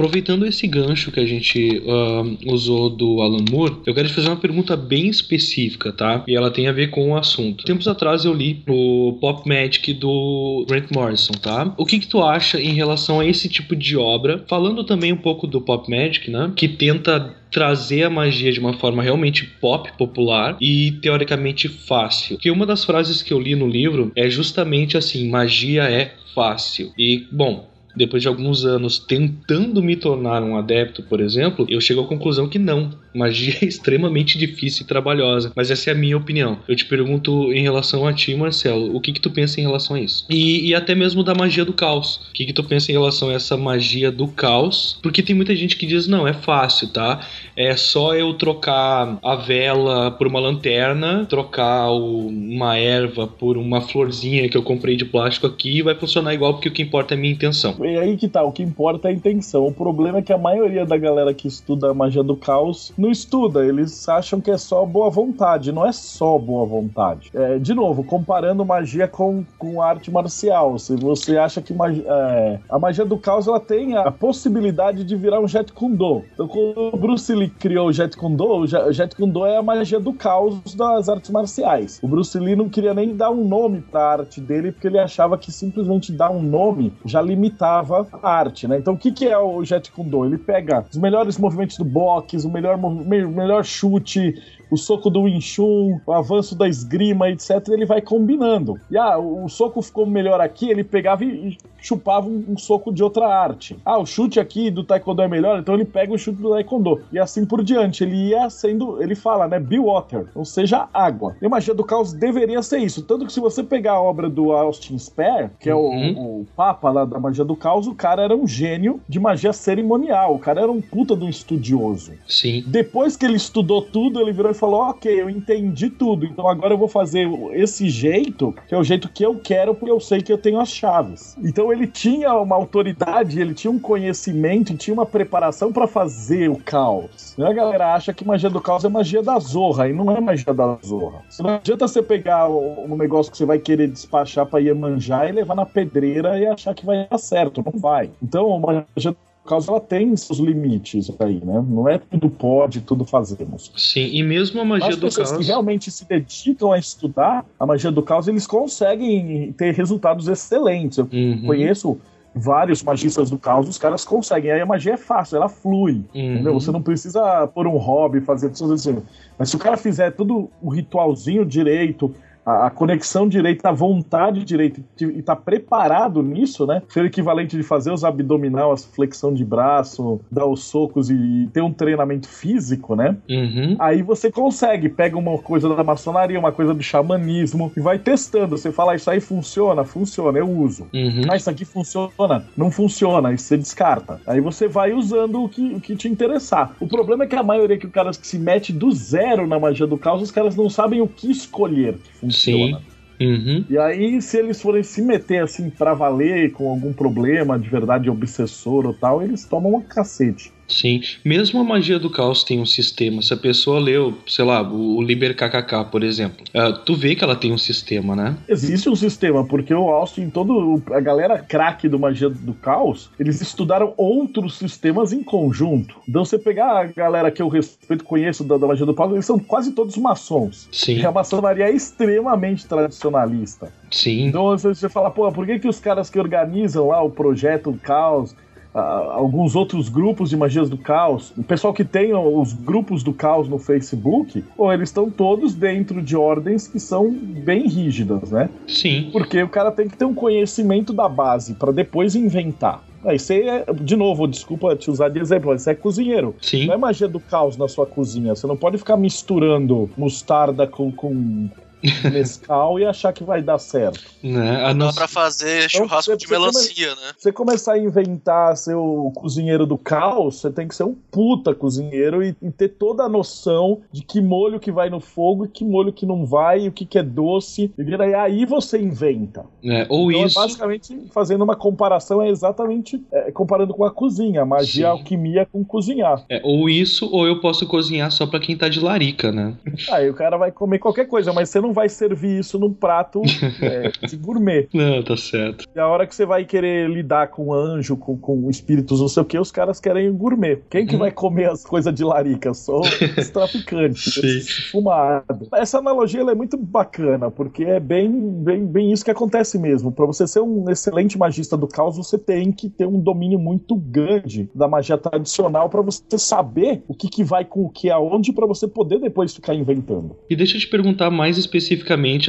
Aproveitando esse gancho que a gente uh, usou do Alan Moore, eu quero te fazer uma pergunta bem específica, tá? E ela tem a ver com o assunto. Tempos atrás eu li o Pop Magic do Grant Morrison, tá? O que que tu acha em relação a esse tipo de obra? Falando também um pouco do Pop Magic, né? Que tenta trazer a magia de uma forma realmente pop, popular e teoricamente fácil. Que uma das frases que eu li no livro é justamente assim: magia é fácil. E, bom, depois de alguns anos tentando me tornar um adepto, por exemplo, eu chego à conclusão que não. Magia é extremamente difícil e trabalhosa, mas essa é a minha opinião. Eu te pergunto em relação a ti, Marcelo, o que que tu pensa em relação a isso? E, e até mesmo da magia do caos. O que que tu pensa em relação a essa magia do caos? Porque tem muita gente que diz, não, é fácil, tá? É só eu trocar a vela por uma lanterna, trocar o, uma erva por uma florzinha que eu comprei de plástico aqui e vai funcionar igual, porque o que importa é a minha intenção. E aí que tá, o que importa é a intenção. O problema é que a maioria da galera que estuda a magia do caos não estuda, eles acham que é só boa vontade, não é só boa vontade. É, de novo, comparando magia com, com arte marcial, se você acha que é, a magia do caos ela tem a possibilidade de virar um Jet Kundo. Então, quando o Bruce Lee criou o Jet Kundo, o Jet Kundo é a magia do caos das artes marciais. O Bruce Lee não queria nem dar um nome pra arte dele, porque ele achava que simplesmente dar um nome já limitava a arte, né? Então, o que, que é o Jet Kundo? Ele pega os melhores movimentos do boxe, o melhor melhor chute, o soco do Wing Chun, o avanço da esgrima, etc. Ele vai combinando. E ah, o soco ficou melhor aqui, ele pegava e chupava um, um, soco de outra arte. Ah, o chute aqui do taekwondo é melhor, então ele pega o chute do taekwondo. E assim por diante. Ele ia sendo, ele fala, né, be water, ou seja, água. E a magia do caos deveria ser isso. Tanto que se você pegar a obra do Austin Spare, que é uhum. o, o, papa lá da magia do caos, o cara era um gênio de magia cerimonial. O cara era um puta de um estudioso. Sim. Depois que ele estudou tudo, ele virou e falou, ok, eu entendi tudo, então agora eu vou fazer esse jeito, que é o jeito que eu quero, porque eu sei que eu tenho as chaves. Então ele tinha uma autoridade, ele tinha um conhecimento, tinha uma preparação para fazer o caos. E a galera acha que magia do caos é magia da zorra, e não é magia da zorra. Não adianta você pegar um negócio que você vai querer despachar pra manjar e levar na pedreira e achar que vai dar certo. Não vai. Então, magia causa ela tem seus limites aí, né? Não é tudo pode, tudo fazemos. Sim, e mesmo a magia As do caos. que realmente se dedicam a estudar a magia do caos, eles conseguem ter resultados excelentes. Eu uhum. conheço vários magistas do caos, os caras conseguem. Aí a magia é fácil, ela flui. Uhum. Entendeu? Você não precisa pôr um hobby, fazer tudo assim. Mas se o cara fizer tudo o ritualzinho direito, a, a conexão direita, a vontade direita e tá preparado nisso, né? Ser equivalente de fazer os abdominal, as flexão de braço, dar os socos e ter um treinamento físico, né? Uhum. Aí você consegue, pega uma coisa da maçonaria, uma coisa do xamanismo e vai testando. Você fala, isso aí funciona? Funciona, eu uso. Uhum. Ah, isso aqui funciona? Não funciona, aí você descarta. Aí você vai usando o que, o que te interessar. O problema é que a maioria que o cara que se mete do zero na magia do caos, os caras não sabem o que escolher. Funciona. Sim. Uhum. E aí, se eles forem se meter assim pra valer com algum problema de verdade obsessor ou tal, eles tomam uma cacete. Sim, mesmo a magia do caos tem um sistema. Se a pessoa leu, sei lá, o Liber KKK, por exemplo, uh, tu vê que ela tem um sistema, né? Existe um sistema, porque o Austin, todo a galera craque do magia do caos, eles estudaram outros sistemas em conjunto. Então você pegar a galera que eu respeito, conheço da, da magia do caos, eles são quase todos maçons. Sim. E a maçonaria é extremamente tradicionalista. Sim. Então você fala, pô, por que, que os caras que organizam lá o projeto Caos alguns outros grupos de magias do caos, o pessoal que tem os grupos do caos no Facebook, ou eles estão todos dentro de ordens que são bem rígidas, né? Sim. Porque o cara tem que ter um conhecimento da base para depois inventar. Aí você é, de novo, desculpa te usar de exemplo, você é cozinheiro. Sim. Não é magia do caos na sua cozinha. Você não pode ficar misturando mostarda com, com mescal e achar que vai dar certo. Né? A Dá pra fazer então, churrasco então, de melancia, come... né? Você começar a inventar ser o cozinheiro do caos, você tem que ser um puta cozinheiro e, e, ter toda a noção de que molho que vai no fogo e que molho que não vai, e o que, que é doce. E aí você inventa. É, ou então, isso. É basicamente, fazendo uma comparação, é exatamente. É, é comparando com a cozinha, magia, Sim. alquimia com cozinhar. É, ou isso, ou eu posso cozinhar só pra quem tá de larica, né? Aí o cara vai comer qualquer coisa, mas você não vai servir isso num prato é, de gourmet. Não, tá certo. E a hora que você vai querer lidar com anjo, com, com espíritos, não sei o que, os caras querem gourmet. Quem que Uhum. vai comer as coisas de larica? Só os traficantes, fumados. Essa analogia ela é muito bacana, porque é bem, bem, bem isso que acontece mesmo. Pra você ser um excelente magista do caos, você tem que ter um domínio muito grande da magia tradicional pra você saber o que, que vai com o que aonde, pra você poder depois ficar inventando. E deixa eu te perguntar mais especificamente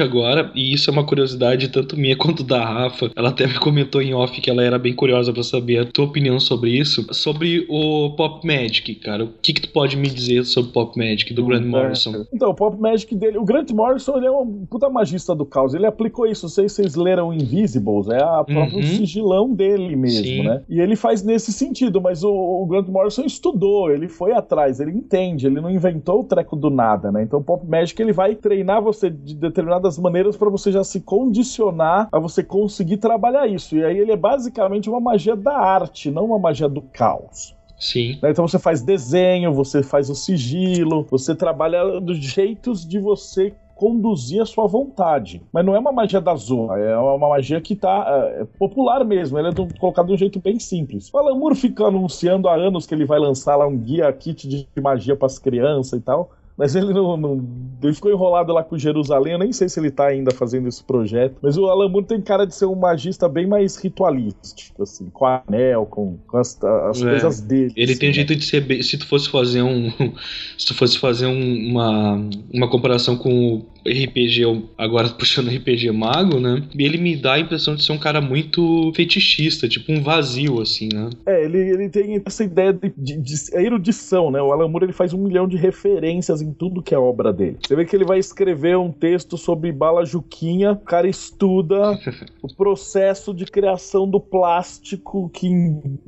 agora, e isso é uma curiosidade tanto minha quanto da Rafa. Ela até me comentou em off que ela era bem curiosa pra saber a tua opinião sobre isso. Sobre o Pop Magic, cara. O que, que tu pode me dizer sobre o Pop Magic do Grant Morrison? Então, o Pop Magic dele. O Grant Morrison ele é um puta magista do caos. Ele aplicou isso. Não sei se vocês leram Invisibles, é a próprio Uhum. sigilão dele mesmo, Sim. né? E ele faz nesse sentido, mas o, o Grant Morrison estudou, ele foi atrás, ele entende, ele não inventou o treco do nada, né? Então o Pop Magic ele vai treinar você de determinadas maneiras pra você já se condicionar a você conseguir trabalhar isso. E aí ele é basicamente uma magia da arte, não uma magia do caos. Sim. Né? Então você faz desenho, você faz o sigilo, você trabalha dos jeitos de você conduzir a sua vontade. Mas não é uma magia da zona, é uma magia que tá é, popular mesmo, ela é do, colocada de um jeito bem simples. O Alan Moore fica anunciando há anos que ele vai lançar lá um guia kit de magia para as crianças e tal. Mas ele não, não- Ele ficou enrolado lá com Jerusalém. Eu nem sei se ele tá ainda fazendo esse projeto. Mas o Alan Moore tem cara de ser um magista bem mais ritualístico, assim, com anel, com, com as, as É. coisas dele. Ele assim, tem um né? jeito de ser bem. Se tu fosse fazer um. Se tu fosse fazer um- uma, uma comparação com o RPG, agora puxando RPG Mago, né? Ele me dá a impressão de ser um cara muito fetichista, tipo um vazio, assim, né? É, ele, ele tem essa ideia de, de, de erudição, né? O Alan Moore ele faz um milhão de referências em tudo que é obra dele. Você vê que ele vai escrever um texto sobre bala Juquinha, o cara estuda o processo de criação do plástico que en-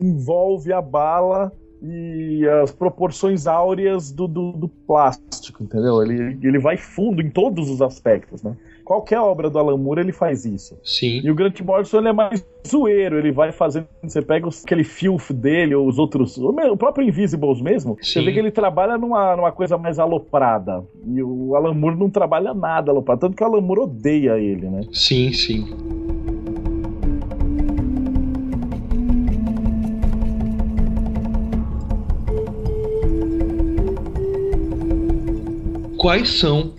envolve a bala e as proporções áureas do, do, do plástico, entendeu? Ele, ele vai fundo em todos os aspectos, né? Qualquer obra do Alan Moore ele faz isso. Sim. E o Grant Morrison ele é mais zoeiro, ele vai fazendo. Você pega os- aquele filth dele, ou os outros. O próprio Invisibles mesmo, você Sim. vê que ele trabalha numa, numa coisa mais aloprada. E o Alan Moore não trabalha nada aloprado. Tanto que o Alan Moore odeia ele, né? Sim, sim. Quais são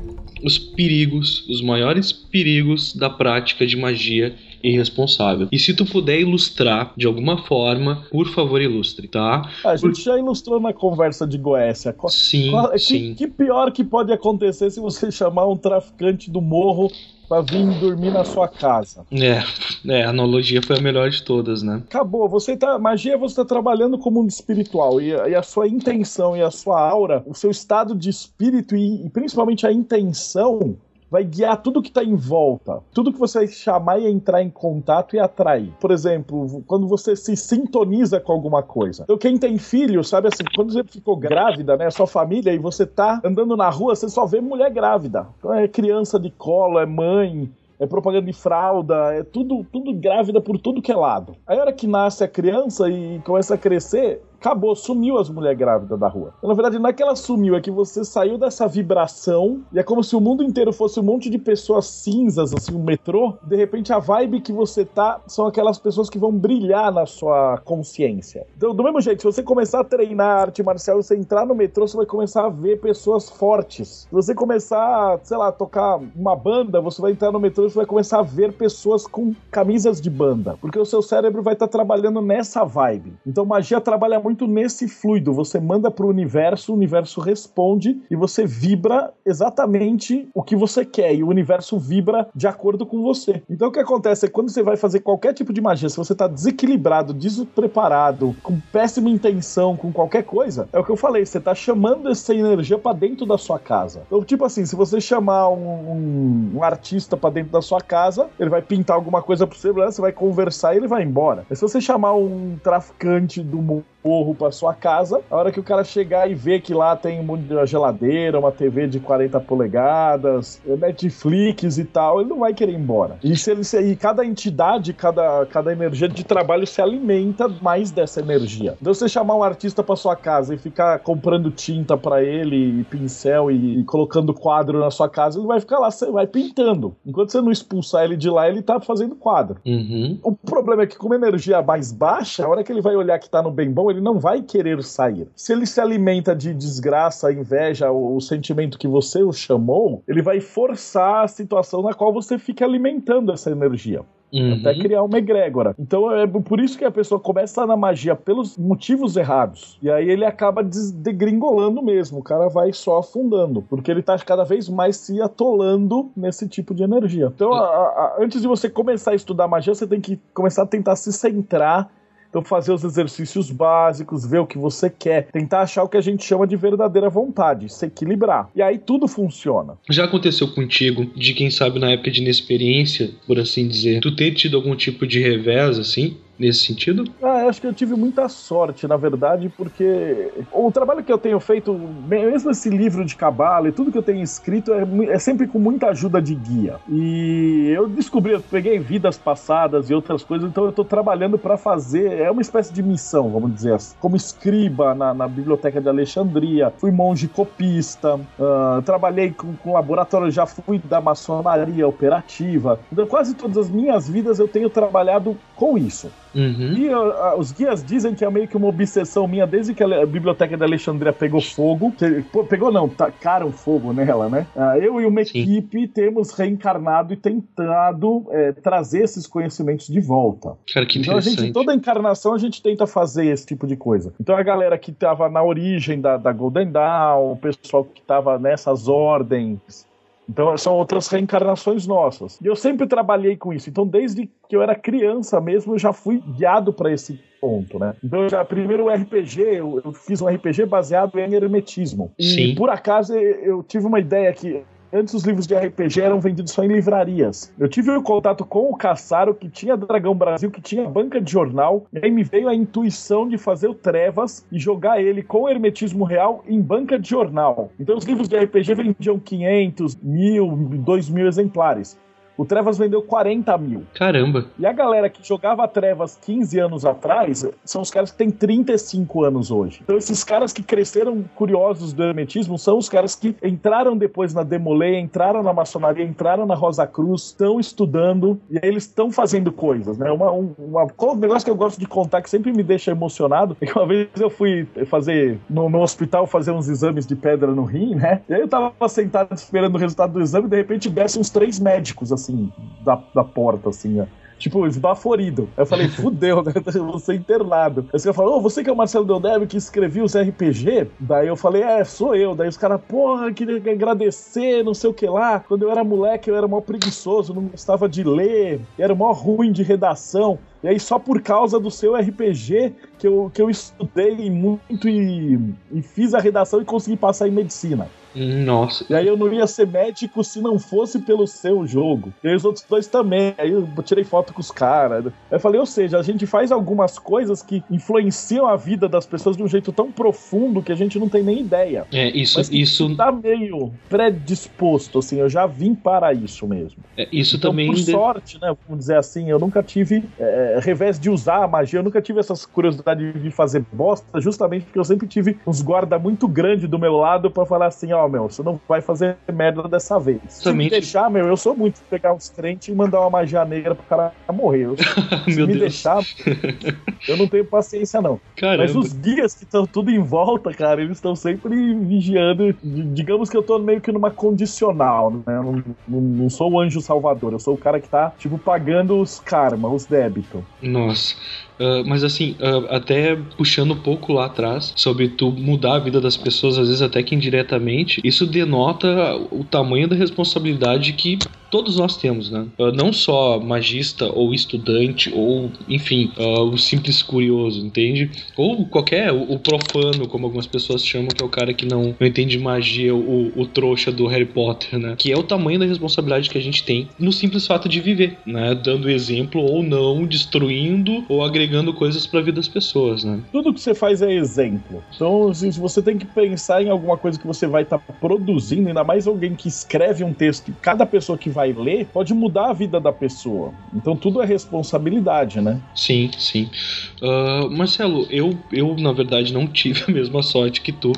os perigos, os maiores perigos da prática de magia irresponsável? E se tu puder ilustrar de alguma forma, por favor, ilustre, tá? A gente já ilustrou na conversa de Goécia. Qual- Sim, qual- que, sim. que pior que pode acontecer se você chamar um traficante do morro pra vir dormir na sua casa? É, é, a analogia foi a melhor de todas, né? Acabou. Você tá. Magia você tá trabalhando como um espiritual. E, a- e a sua intenção e a sua aura, o seu estado de espírito e, e principalmente a intenção. Vai guiar tudo que tá em volta. Tudo que você chamar e entrar em contato e atrair. Por exemplo, quando você se sintoniza com alguma coisa. Então, quem tem filho, sabe assim, quando você ficou grávida, né? Sua família, e você tá andando na rua, você só vê mulher grávida. Então é criança de colo, é mãe, é propaganda de fralda, é tudo, tudo grávida por tudo que é lado. Aí a hora que nasce a criança e começa a crescer, acabou, sumiu as mulheres grávidas da rua. Então, na verdade, não é que ela sumiu, é que você saiu dessa vibração e é como se o mundo inteiro fosse um monte de pessoas cinzas, assim, um metrô. De repente, a vibe que você tá são aquelas pessoas que vão brilhar na sua consciência. Então, do mesmo jeito, se você começar a treinar arte marcial e você entrar no metrô, você vai começar a ver pessoas fortes. Se você começar, sei lá, a tocar uma banda, você vai entrar no metrô e você vai começar a ver pessoas com camisas de banda. Porque o seu cérebro vai estar trabalhando nessa vibe. Então, magia trabalha muito nesse fluido. Você manda pro universo, o universo responde e você vibra exatamente o que você quer. E o universo vibra de acordo com você. Então, o que acontece é que quando você vai fazer qualquer tipo de magia, se você tá desequilibrado, despreparado, com péssima intenção, com qualquer coisa, é o que eu falei, você tá chamando essa energia pra dentro da sua casa. Então, tipo assim, se você chamar um, um- um artista pra dentro da sua casa, ele vai pintar alguma coisa pro você, você vai conversar e ele vai embora. Mas se você chamar um traficante do mundo forro pra sua casa. A hora que o cara chegar e ver que lá tem uma geladeira, uma TV de 40 polegadas, Netflix e tal, ele não vai querer ir embora. E, se ele, e cada entidade, cada, cada energia de trabalho se alimenta mais dessa energia. Então, você chamar um artista pra sua casa e ficar comprando tinta para ele, e pincel e, e, colocando quadro na sua casa, ele vai ficar lá, você vai pintando. Enquanto você não expulsar ele de lá, ele tá fazendo quadro. Uhum. O problema é que, com energia mais baixa, a hora que ele vai olhar que tá no bem bom, ele não vai querer sair. Se ele se alimenta de desgraça, inveja, o, o sentimento que você o chamou, ele vai forçar a situação na qual você fica alimentando essa energia. Uhum. Até criar uma egrégora. Então é por isso que a pessoa começa na magia pelos motivos errados. E aí ele acaba degringolando mesmo. O cara vai só afundando. Porque ele tá cada vez mais se atolando nesse tipo de energia. Então, a, a, antes de você começar a estudar magia, você tem que começar a tentar se centrar então, fazer os exercícios básicos, ver o que você quer, tentar achar o que a gente chama de verdadeira vontade, se equilibrar. E aí tudo funciona. Já aconteceu contigo, de quem sabe na época de inexperiência, por assim dizer, tu ter tido algum tipo de revés, assim? Nesse sentido? Ah, acho que eu tive muita sorte, na verdade, porque o trabalho que eu tenho feito, mesmo esse livro de cabala e tudo que eu tenho escrito, é, é sempre com muita ajuda de guia. E eu descobri, eu peguei vidas passadas e outras coisas, então eu estou trabalhando para fazer, é uma espécie de missão, vamos dizer assim. Como escriba na, na Biblioteca de Alexandria, fui monge copista, uh, trabalhei com, com laboratório, já fui da maçonaria operativa. Então, quase todas as minhas vidas eu tenho trabalhado com isso. Uhum. E uh, os guias dizem que é meio que uma obsessão minha desde que a biblioteca da Alexandria pegou fogo. Que, pegou não, tacaram fogo nela, né? Uh, eu e uma Sim. equipe temos reencarnado e tentado é, trazer esses conhecimentos de volta. Cara, que então a gente, toda encarnação a gente tenta fazer esse tipo de coisa. Então a galera que tava na origem da, da Golden Dawn, o pessoal que tava nessas ordens então são outras reencarnações nossas. E eu sempre trabalhei com isso. Então desde que eu era criança mesmo, eu já fui guiado para esse ponto, né? Então já primeiro o RPG, eu, eu, fiz um RPG baseado em hermetismo. E Sim. por acaso eu tive uma ideia que Antes os livros de RPG eram vendidos só em livrarias. Eu tive um contato com o Caçaro, que tinha Dragão Brasil, que tinha banca de jornal, e aí me veio a intuição de fazer o Trevas e jogar ele com hermetismo real em banca de jornal. Então os livros de RPG vendiam 500, mil, 2 mil exemplares. O Trevas vendeu 40 mil. Caramba. E a galera que jogava Trevas 15 anos atrás são os caras que têm 35 anos hoje. Então esses caras que cresceram curiosos do hermetismo são os caras que entraram depois na Demolay, entraram na maçonaria, entraram na Rosa Cruz, estão estudando e aí eles estão fazendo coisas, né? Uma, um, uma, um negócio que eu gosto de contar que sempre me deixa emocionado é que uma vez eu fui fazer no, no hospital fazer uns exames de pedra no rim, né? E aí eu tava sentado esperando o resultado do exame e de repente desce uns três médicos assim assim, da, da porta, assim, ó. Tipo, esbaforido. Eu falei, fudeu, né? Eu vou ser internado. Aí você falou, oh, você que é o Marcelo Deldeb que escreveu os RPG? Daí eu falei, é, sou eu. Daí os caras, porra, queria agradecer, não sei o que lá. Quando eu era moleque, eu era mó preguiçoso, não gostava de ler, era mó ruim de redação. E aí, só por causa do seu RPG que eu, que eu estudei muito e, e fiz a redação e consegui passar em medicina. Nossa. E aí eu não ia ser médico se não fosse pelo seu jogo. E aí os outros dois também. Aí eu tirei foto com os caras. Aí eu falei, ou seja, a gente faz algumas coisas que influenciam a vida das pessoas de um jeito tão profundo que a gente não tem nem ideia. É, isso. Isso tá meio predisposto, assim, eu já vim para isso mesmo. É, isso então, também. Por sorte, né? Vamos dizer assim, eu nunca tive é, revés de usar a magia, eu nunca tive essas curiosidades de fazer bosta, justamente porque eu sempre tive uns guarda muito grande do meu lado para falar assim, ó, oh, meu, você não vai fazer merda dessa vez. Se me deixar, meu, eu sou muito de pegar uns crentes e mandar uma magia negra pro cara morrer. Eu, se meu me Deus. deixar, eu não tenho paciência, não. Caramba. Mas os guias que estão tudo em volta, cara, eles estão sempre vigiando. Digamos que eu tô meio que numa condicional, né? Eu não, não, não sou o anjo salvador, eu sou o cara que tá, tipo, pagando os karma, os débitos. Nossa. Uh, mas assim, uh, até puxando um pouco lá atrás sobre tu mudar a vida das pessoas, às vezes até que indiretamente, isso denota o tamanho da responsabilidade que todos nós temos, né? Uh, não só magista ou estudante ou, enfim, o simples curioso, entende? Ou qualquer, o, o, profano, como algumas pessoas chamam, que é o cara que não, não entende magia, o, o trouxa do Harry Potter, né? Que é o tamanho da responsabilidade que a gente tem no simples fato de viver, né? Dando exemplo ou não, destruindo ou agregando coisas para a vida das pessoas, né? Tudo que você faz é exemplo. Então, assim, se você tem que pensar em alguma coisa que você vai estar tá produzindo, ainda mais alguém que escreve um texto, cada pessoa que vai ler pode mudar a vida da pessoa. Então tudo é responsabilidade, né? Sim, sim. Uh, Marcelo, eu, eu na verdade não tive a mesma sorte que tu.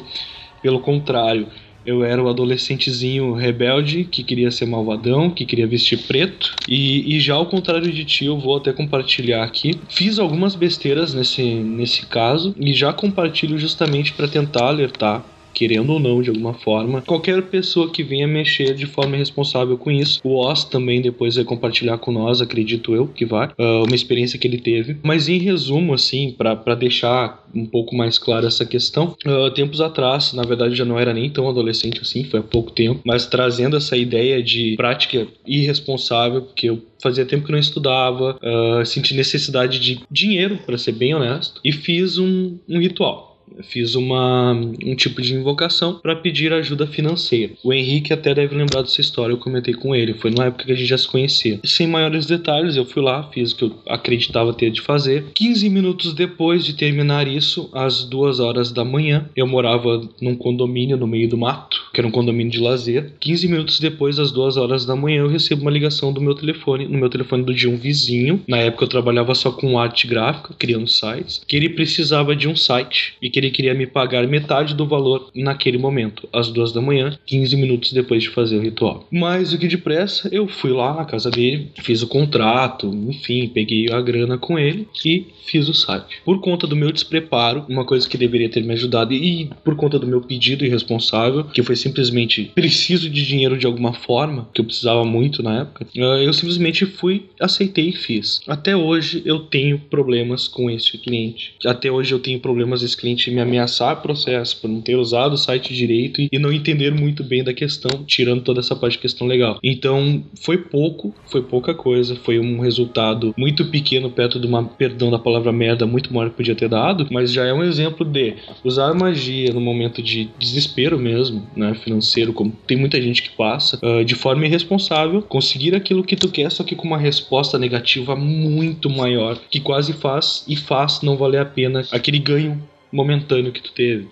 Pelo contrário, eu era o adolescentezinho rebelde que queria ser malvadão, que queria vestir preto. E, e, já ao contrário de ti, eu vou até compartilhar aqui. Fiz algumas besteiras nesse, nesse caso e já compartilho justamente para tentar alertar querendo ou não, de alguma forma. Qualquer pessoa que venha mexer de forma responsável com isso. O Oz também depois vai compartilhar com nós, acredito eu que vai, uh, uma experiência que ele teve. Mas em resumo, assim, para deixar um pouco mais clara essa questão, uh, tempos atrás, na verdade já não era nem tão adolescente assim, foi há pouco tempo, mas trazendo essa ideia de prática irresponsável, porque eu fazia tempo que não estudava, uh, senti necessidade de dinheiro, para ser bem honesto, e fiz um, um ritual fiz uma, um tipo de invocação para pedir ajuda financeira. O Henrique até deve lembrar dessa história, eu comentei com ele, foi numa época que a gente já se conhecia. Sem maiores detalhes, eu fui lá, fiz o que eu acreditava ter de fazer. 15 minutos depois de terminar isso, às duas horas da manhã, eu morava num condomínio no meio do mato, que era um condomínio de lazer. 15 minutos depois, às duas horas da manhã, eu recebo uma ligação do meu telefone, no meu telefone do de um vizinho. Na época eu trabalhava só com arte gráfica, criando sites, que ele precisava de um site e que ele queria me pagar metade do valor naquele momento, às duas da manhã, 15 minutos depois de fazer o ritual. Mas o que depressa, eu fui lá na casa dele, fiz o contrato, enfim, peguei a grana com ele e fiz o site. Por conta do meu despreparo, uma coisa que deveria ter me ajudado e por conta do meu pedido irresponsável, que foi simplesmente preciso de dinheiro de alguma forma, que eu precisava muito na época, eh, eu simplesmente fui, aceitei e fiz. Até hoje eu tenho problemas com esse cliente. Até hoje eu tenho problemas desse cliente me ameaçar processo por não ter usado o site direito e não entender muito bem da questão, tirando toda essa parte de questão legal. Então, foi pouco, foi pouca coisa, foi um resultado muito pequeno perto de uma, perdão da palavra merda, muito maior que podia ter dado, mas já é um exemplo de usar magia no momento de desespero mesmo, né, financeiro, como tem muita gente que passa, uh, de forma irresponsável, conseguir aquilo que tu quer, só que com uma resposta negativa muito maior, que quase faz e faz não valer a pena aquele ganho momentâneo que tu teve.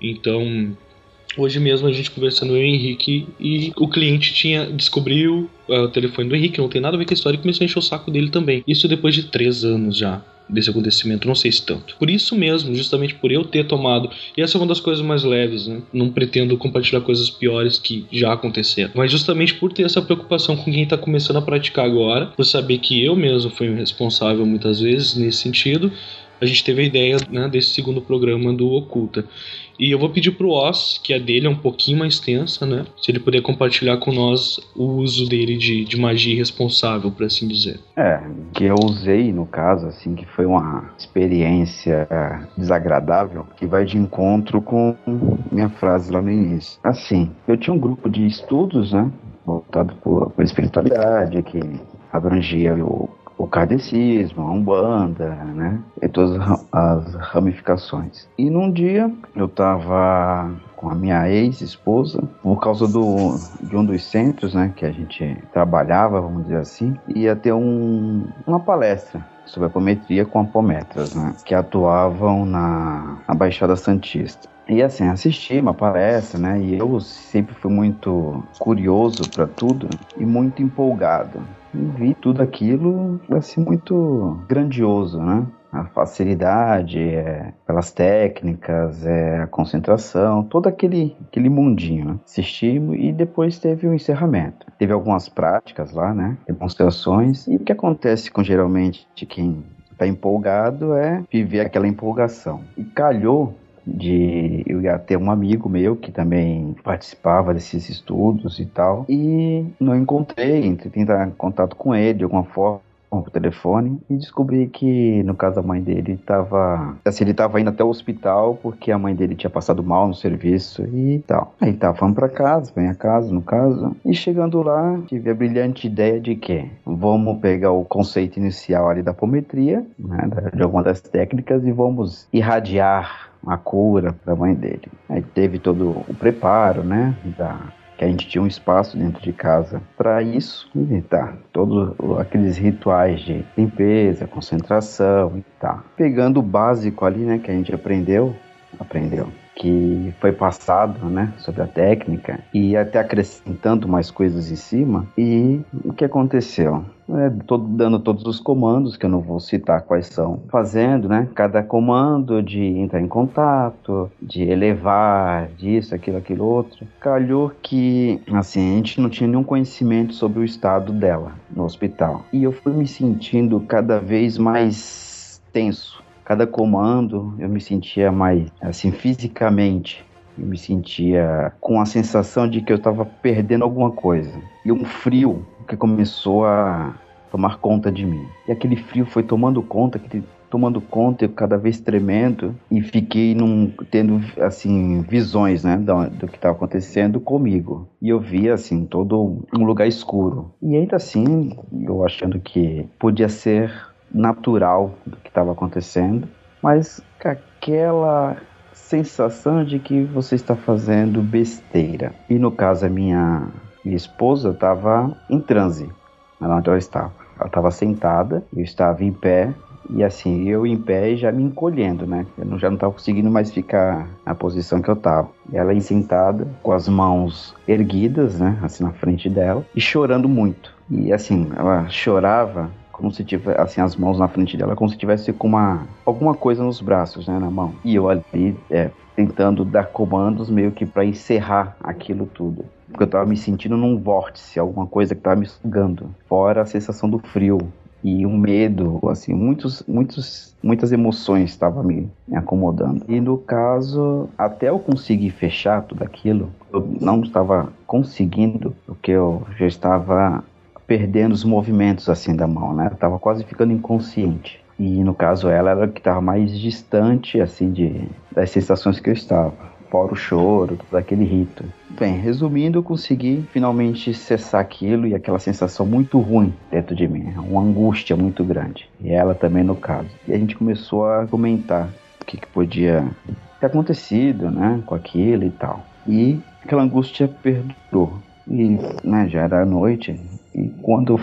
Então, hoje mesmo a gente conversando eu e o Henrique e o cliente tinha descobriu uh, o telefone do Henrique, não tem nada a ver com a história, e começou a encher o saco dele também. Isso depois de três anos já desse acontecimento, não sei se tanto. Por isso mesmo, justamente por eu ter tomado, e essa é uma das coisas mais leves, né? Não pretendo compartilhar coisas piores que já aconteceram, mas justamente por ter essa preocupação com quem está começando a praticar agora, por saber que eu mesmo fui responsável muitas vezes nesse sentido, a gente teve a ideia né, desse segundo programa do Oculta. E eu vou pedir pro Oz, que a dele é um pouquinho mais tensa, né? Se ele puder compartilhar com nós o uso dele de, de magia irresponsável, por assim dizer. É, que eu usei no caso, assim, que foi uma experiência é, desagradável, que vai de encontro com minha frase lá no início. Assim, eu tinha um grupo de estudos, né? Voltado por, por espiritualidade, que abrangia o o kardecismo, a umbanda, né? E todas as ramificações. E num dia eu tava com a minha ex-esposa, por causa do, de um dos centros, né, que a gente trabalhava, vamos dizer assim, ia ter um, uma palestra sobre apometria com apometras, né, que atuavam na, na Baixada Santista. E assim, assisti uma palestra, né? E eu sempre fui muito curioso para tudo e muito empolgado vi tudo aquilo assim muito grandioso, né? A facilidade, é, pelas técnicas, é, a concentração, todo aquele, aquele mundinho. Né? Assistimos e depois teve o um encerramento. Teve algumas práticas lá, né? Demonstrações. E o que acontece com geralmente quem está empolgado é viver aquela empolgação. E calhou de eu ia ter um amigo meu que também participava desses estudos e tal e não encontrei, entrei tentar contato com ele de alguma forma o telefone e descobri que, no caso, a mãe dele estava. Assim, ele estava indo até o hospital porque a mãe dele tinha passado mal no serviço e tal. Aí tá, vamos pra casa, vem a casa, no caso. E chegando lá, tive a brilhante ideia de que vamos pegar o conceito inicial ali da apometria, né, de alguma das técnicas, e vamos irradiar a cura para a mãe dele. Aí teve todo o preparo, né, da que a gente tinha um espaço dentro de casa para isso, e tá, todos aqueles rituais de limpeza, concentração e tá. Pegando o básico ali, né, que a gente aprendeu, aprendeu que foi passado, né, sobre a técnica e até acrescentando mais coisas em cima. E o que aconteceu? É, dando todos os comandos, que eu não vou citar quais são, fazendo, né? Cada comando de entrar em contato, de elevar, disso, aquilo, aquilo outro. Calhou que, assim, a gente não tinha nenhum conhecimento sobre o estado dela no hospital. E eu fui me sentindo cada vez mais tenso cada comando eu me sentia mais assim fisicamente eu me sentia com a sensação de que eu estava perdendo alguma coisa e um frio que começou a tomar conta de mim e aquele frio foi tomando conta tomando conta, eu cada vez tremendo e fiquei num, tendo assim visões, né, do, do que estava acontecendo comigo. E eu via assim todo um lugar escuro. E ainda assim, eu achando que podia ser natural do que estava acontecendo, mas com aquela sensação de que você está fazendo besteira. E no caso, a minha, minha esposa estava em transe, onde eu estava. Ela estava sentada, eu estava em pé, e assim, eu em pé e já me encolhendo, né? Eu não, já não estava conseguindo mais ficar na posição que eu estava. Ela sentada, com as mãos erguidas, né? Assim na frente dela, e chorando muito. E assim, ela chorava como se tivesse assim as mãos na frente dela, como se tivesse com uma alguma coisa nos braços, né, na mão. E eu ali é, tentando dar comandos meio que para encerrar aquilo tudo. Porque eu tava me sentindo num vórtice, alguma coisa que tava me sugando. Fora a sensação do frio e um medo, assim, muitos, muitos, muitas emoções estavam me, me acomodando. E no caso, até eu conseguir fechar tudo aquilo, eu não estava conseguindo, porque eu já estava perdendo os movimentos assim da mão, né? Tava quase ficando inconsciente. E no caso ela era que estava mais distante assim de das sensações que eu estava, fora o choro, todo aquele rito. Bem, resumindo, eu consegui finalmente cessar aquilo e aquela sensação muito ruim dentro de mim, uma angústia muito grande. E ela também no caso. E a gente começou a comentar o que, que podia ter acontecido, né, com aquilo e tal. E aquela angústia perdurou. E né, já era noite, e quando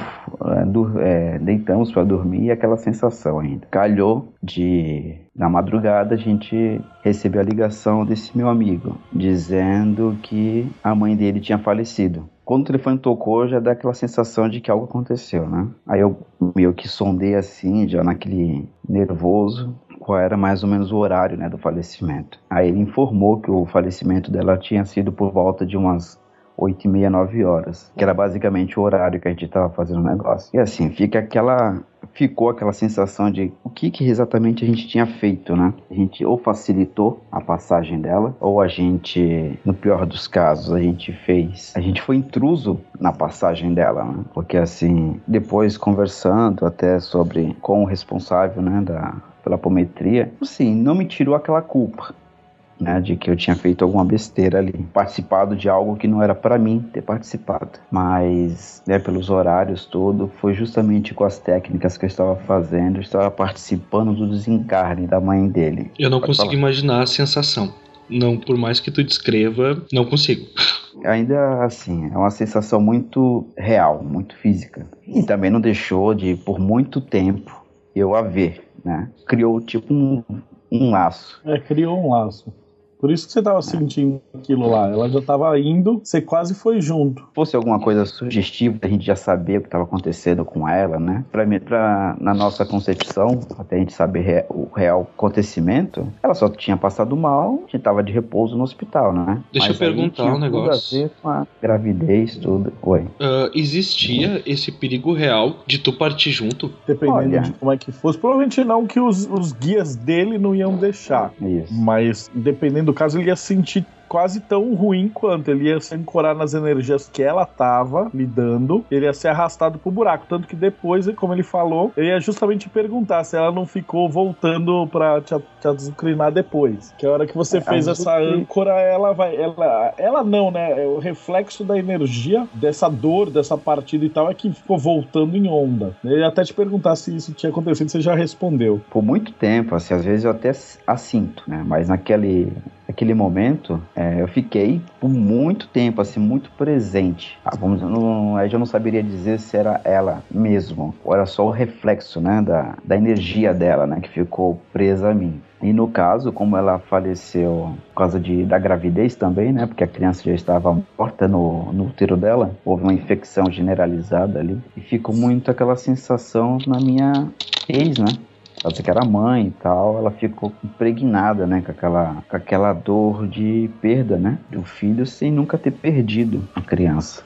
é, é, deitamos para dormir, aquela sensação ainda. Calhou de, na madrugada, a gente recebeu a ligação desse meu amigo, dizendo que a mãe dele tinha falecido. Quando o telefone tocou, já dá aquela sensação de que algo aconteceu, né? Aí eu meio que sondei assim, já naquele nervoso, qual era mais ou menos o horário né, do falecimento. Aí ele informou que o falecimento dela tinha sido por volta de umas 8 e meia, 9 horas, que era basicamente o horário que a gente estava fazendo o negócio. E assim, fica aquela ficou aquela sensação de o que, que exatamente a gente tinha feito, né? A gente ou facilitou a passagem dela, ou a gente, no pior dos casos, a gente fez, a gente foi intruso na passagem dela, né? Porque assim, depois conversando até sobre com o responsável, né, da pela apometria, assim, não me tirou aquela culpa né, de que eu tinha feito alguma besteira ali, participado de algo que não era para mim ter participado. Mas, né, pelos horários todo, foi justamente com as técnicas que eu estava fazendo, eu estava participando do desencarne da mãe dele. Eu não Pode consigo falar. imaginar a sensação. Não, por mais que tu descreva, não consigo. Ainda assim, é uma sensação muito real, muito física. E também não deixou de, por muito tempo, eu a ver, né? Criou tipo um, um laço. É, criou um laço. Por isso que você tava sentindo aquilo lá. Ela já tava indo, você quase foi junto. Se fosse alguma coisa sugestiva, a gente já sabia o que estava acontecendo com ela, né? Pra, mim, pra, na nossa concepção, até a gente saber re, o real acontecimento, ela só tinha passado mal, a gente tava de repouso no hospital, né? Deixa Mas eu perguntar um negócio. Tudo a ver com a gravidez, tudo. Oi. Uh, existia uhum. esse perigo real de tu partir junto? Dependendo Olha. de como é que fosse. Provavelmente não que os, os guias dele não iam deixar. Isso. Mas dependendo do caso, ele ia sentir quase tão ruim quanto. Ele ia se ancorar nas energias que ela tava lidando, ele ia ser arrastado pro buraco. Tanto que depois, como ele falou, ele ia justamente perguntar se ela não ficou voltando pra te, te azucrinar depois. Que a hora que você É, fez essa âncora, ela vai. Ela, ela não, né? É o reflexo da energia, dessa dor, dessa partida e tal, é que ficou voltando em onda. Ia até te perguntar se isso tinha acontecido, você já respondeu. Por muito tempo, assim, às vezes eu até assinto, né? Mas naquele, naquele momento, é, eu fiquei por muito tempo, assim, muito presente. Ah, vamos, não, aí eu não saberia dizer se era ela mesmo, ou era só o reflexo, né, da, da energia dela, né, que ficou presa a mim. E no caso, como ela faleceu por causa de, da gravidez também, né? Porque a criança já estava morta no, no útero dela, houve uma infecção generalizada ali. E ficou muito aquela sensação na minha ex, né? Ela que era mãe e tal, ela ficou impregnada, né, com aquela, com aquela dor de perda, né, do filho sem nunca ter perdido a criança.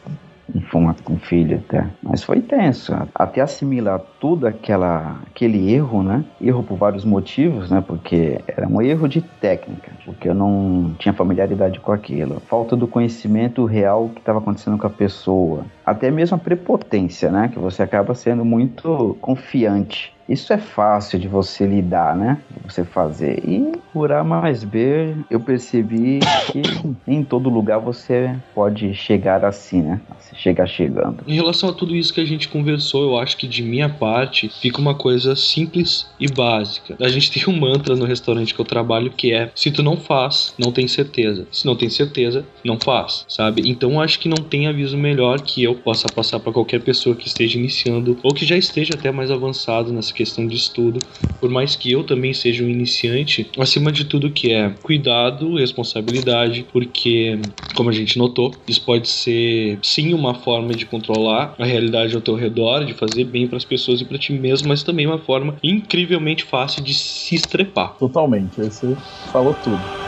Um, uma- um filho até. Mas foi tenso. Até assimilar tudo aquela, aquele erro, né? Erro por vários motivos, né? Porque era um erro de técnica, porque eu não tinha familiaridade com aquilo. Falta do conhecimento real que estava acontecendo com a pessoa. Até mesmo a prepotência, né? Que você acaba sendo muito confiante. Isso é fácil de você lidar, né? Você fazer. E por A mais B, eu percebi que em todo lugar você pode chegar assim, né? Você chegar chegando. Em relação a tudo isso que a gente conversou, eu acho que de minha parte fica uma coisa simples e básica. A gente tem um mantra no restaurante que eu trabalho que é: se tu não faz, não tem certeza. Se não tem certeza, não faz, sabe? Então acho que não tem aviso melhor que eu possa passar para qualquer pessoa que esteja iniciando ou que já esteja até mais avançado nessa questão de estudo, por mais que eu também seja um iniciante, acima de tudo que é cuidado, responsabilidade, porque como a gente notou, isso pode ser sim uma forma de controlar a realidade ao teu redor, de fazer bem para as pessoas e para ti mesmo, mas também uma forma incrivelmente fácil de se estrepar. Totalmente, você falou tudo.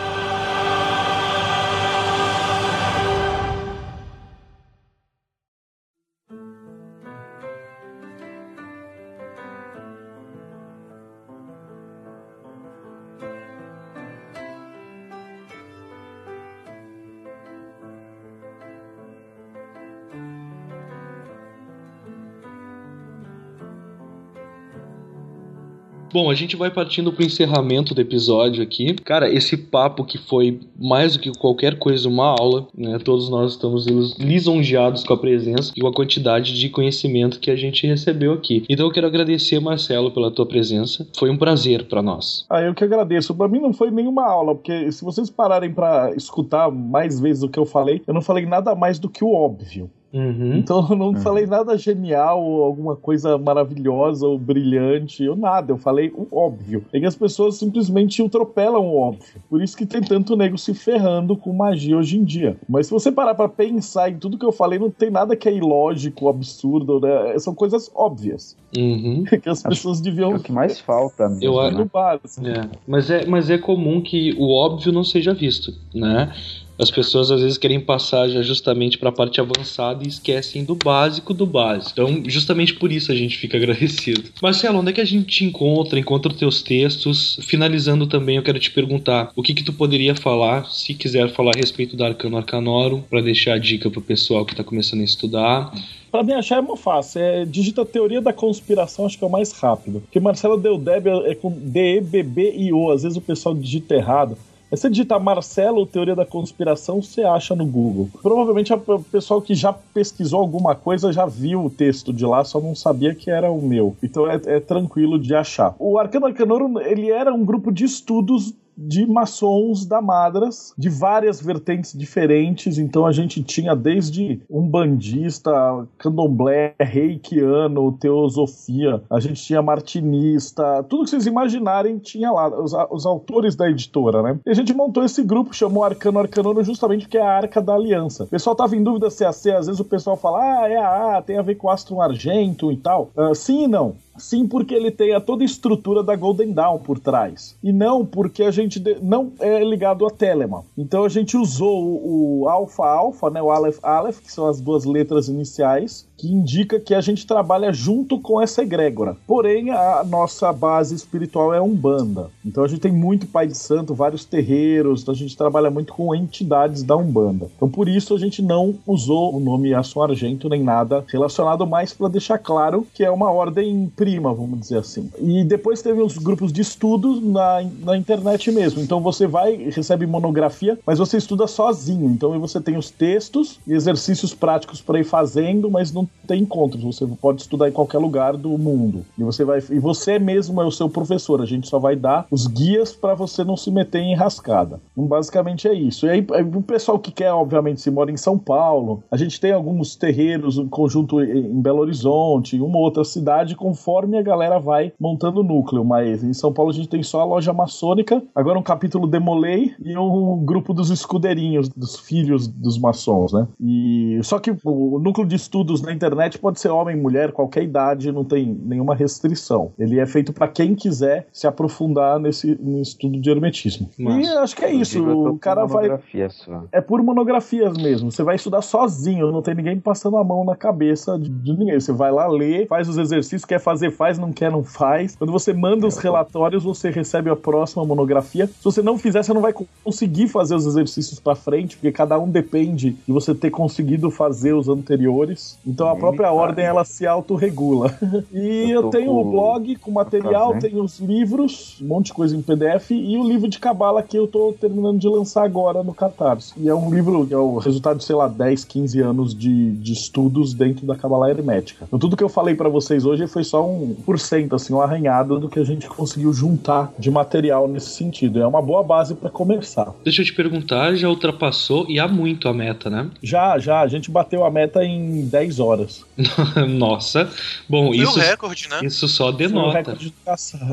Bom, a gente vai partindo pro encerramento do episódio aqui. Cara, esse papo que foi mais do que qualquer coisa uma aula, né? Todos nós estamos lis- lisonjeados com a presença e com a quantidade de conhecimento que a gente recebeu aqui. Então eu quero agradecer, Marcelo, pela tua presença. Foi um prazer para nós. Ah, eu que agradeço. Pra mim não foi nenhuma aula, porque se vocês pararem pra escutar mais vezes o que eu falei, eu não falei nada mais do que o óbvio. Uhum. Então eu não falei nada genial ou alguma coisa maravilhosa ou brilhante, ou nada. Eu falei o óbvio. É que as pessoas simplesmente atropelam o óbvio. Por isso que tem tanto nego se ferrando com magia hoje em dia. Mas se você parar pra pensar em tudo que eu falei, não tem nada que é ilógico, absurdo, né? São coisas óbvias. Uhum. Que as pessoas É deviam o que mais falta mesmo, Eu né? no básico. É, mas é, mas é comum que o óbvio não seja visto, né? As pessoas às vezes querem passar já justamente para a parte avançada e esquecem do básico do básico. Então, justamente por isso a gente fica agradecido. Marcelo, onde é que a gente te encontra? Encontra os teus textos. Finalizando também, eu quero te perguntar o que que tu poderia falar, se quiser falar a respeito da Arcano Arcanorum, para deixar a dica pro pessoal que tá começando a estudar. Pra me achar é muito fácil. É, digita teoria da conspiração, acho que é o mais rápido. Porque Marcelo Deldeb é com D-E-B-B-I-O. Às vezes o pessoal digita errado. Mas se digitar Marcelo, teoria da conspiração, você acha no Google. Provavelmente o pessoal que já pesquisou alguma coisa já viu o texto de lá, só não sabia que era o meu. Então é, é tranquilo de achar. O Arcano Arcanorum, ele era um grupo de estudos de maçons da Madras, de várias vertentes diferentes. Então a gente tinha desde um bandista, candomblé, reikiano, teosofia, a gente tinha martinista, tudo que vocês imaginarem tinha lá, os, os autores da editora, né? E a gente montou esse grupo, chamou Arcano Arcanono justamente porque é a Arca da Aliança. O pessoal tava em dúvida se é a C, às vezes o pessoal fala, ah, é a A, tem a ver com Astro Argento e tal. Ah, sim e não. Sim, porque ele tem a toda a estrutura da Golden Dawn por trás. E não porque a gente de- não é ligado a Telemann. Então a gente usou o, o Alpha Alpha, né, o Aleph Aleph, que são as duas letras iniciais, que indica que a gente trabalha junto com essa egrégora. Porém, a nossa base espiritual é Umbanda. Então a gente tem muito pai de santo, vários terreiros, então a gente trabalha muito com entidades da Umbanda. Então por isso a gente não usou o nome Aço Argento nem nada relacionado mais para deixar claro que é uma ordem prima, vamos dizer assim. E depois teve uns grupos de estudos na, na internet mesmo. Então você vai, recebe monografia, mas você estuda sozinho. Então você tem os textos e exercícios práticos para ir fazendo, mas não tem encontros. Você pode estudar em qualquer lugar do mundo. E você vai e você mesmo é o seu professor. A gente só vai dar os guias para você não se meter em rascada. Então, basicamente é isso. E aí aí, o pessoal que quer, obviamente, se mora em São Paulo, a gente tem alguns terreiros, um conjunto em Belo Horizonte, uma outra cidade, conforme a galera vai montando o núcleo. Mas em São Paulo a gente tem só a loja maçônica, agora um capítulo Demolei e um grupo dos escudeirinhos, dos filhos dos maçons, né? E só que o núcleo de estudos na internet pode ser homem, mulher, qualquer idade, não tem nenhuma restrição. Ele é feito para quem quiser se aprofundar nesse, no estudo de hermetismo. Massa. E acho que é isso. O cara vai só. é por monografias mesmo. Você vai estudar sozinho, não tem ninguém passando a mão na cabeça de, de ninguém. Você vai lá ler, faz os exercícios, quer fazer, faz, não quer, não faz. Quando você manda os relatórios, você recebe a próxima monografia. Se você não fizer, você não vai co- conseguir fazer os exercícios pra frente, porque cada um depende de você ter conseguido fazer os anteriores. Então a própria ordem ela se autorregula. e Eu eu, tenho o com- blog com material, tenho os livros, um monte de coisa em PDF e o livro de cabala que eu tô terminando de lançar agora no Catarse. E é um livro que é o resultado de, sei lá, 10, 15 anos de, de estudos dentro da cabala hermética. Então tudo que eu falei pra vocês hoje foi só um por cento, assim, um arranhado do que a gente conseguiu juntar de material nesse sentido. É uma boa base pra começar. Deixa eu te perguntar, já ultrapassou e há muito a meta, né? Já, já, a gente bateu a meta em 10 horas. Nossa. Bom, Foi isso, o recorde, né? isso só Foi um denota. recorde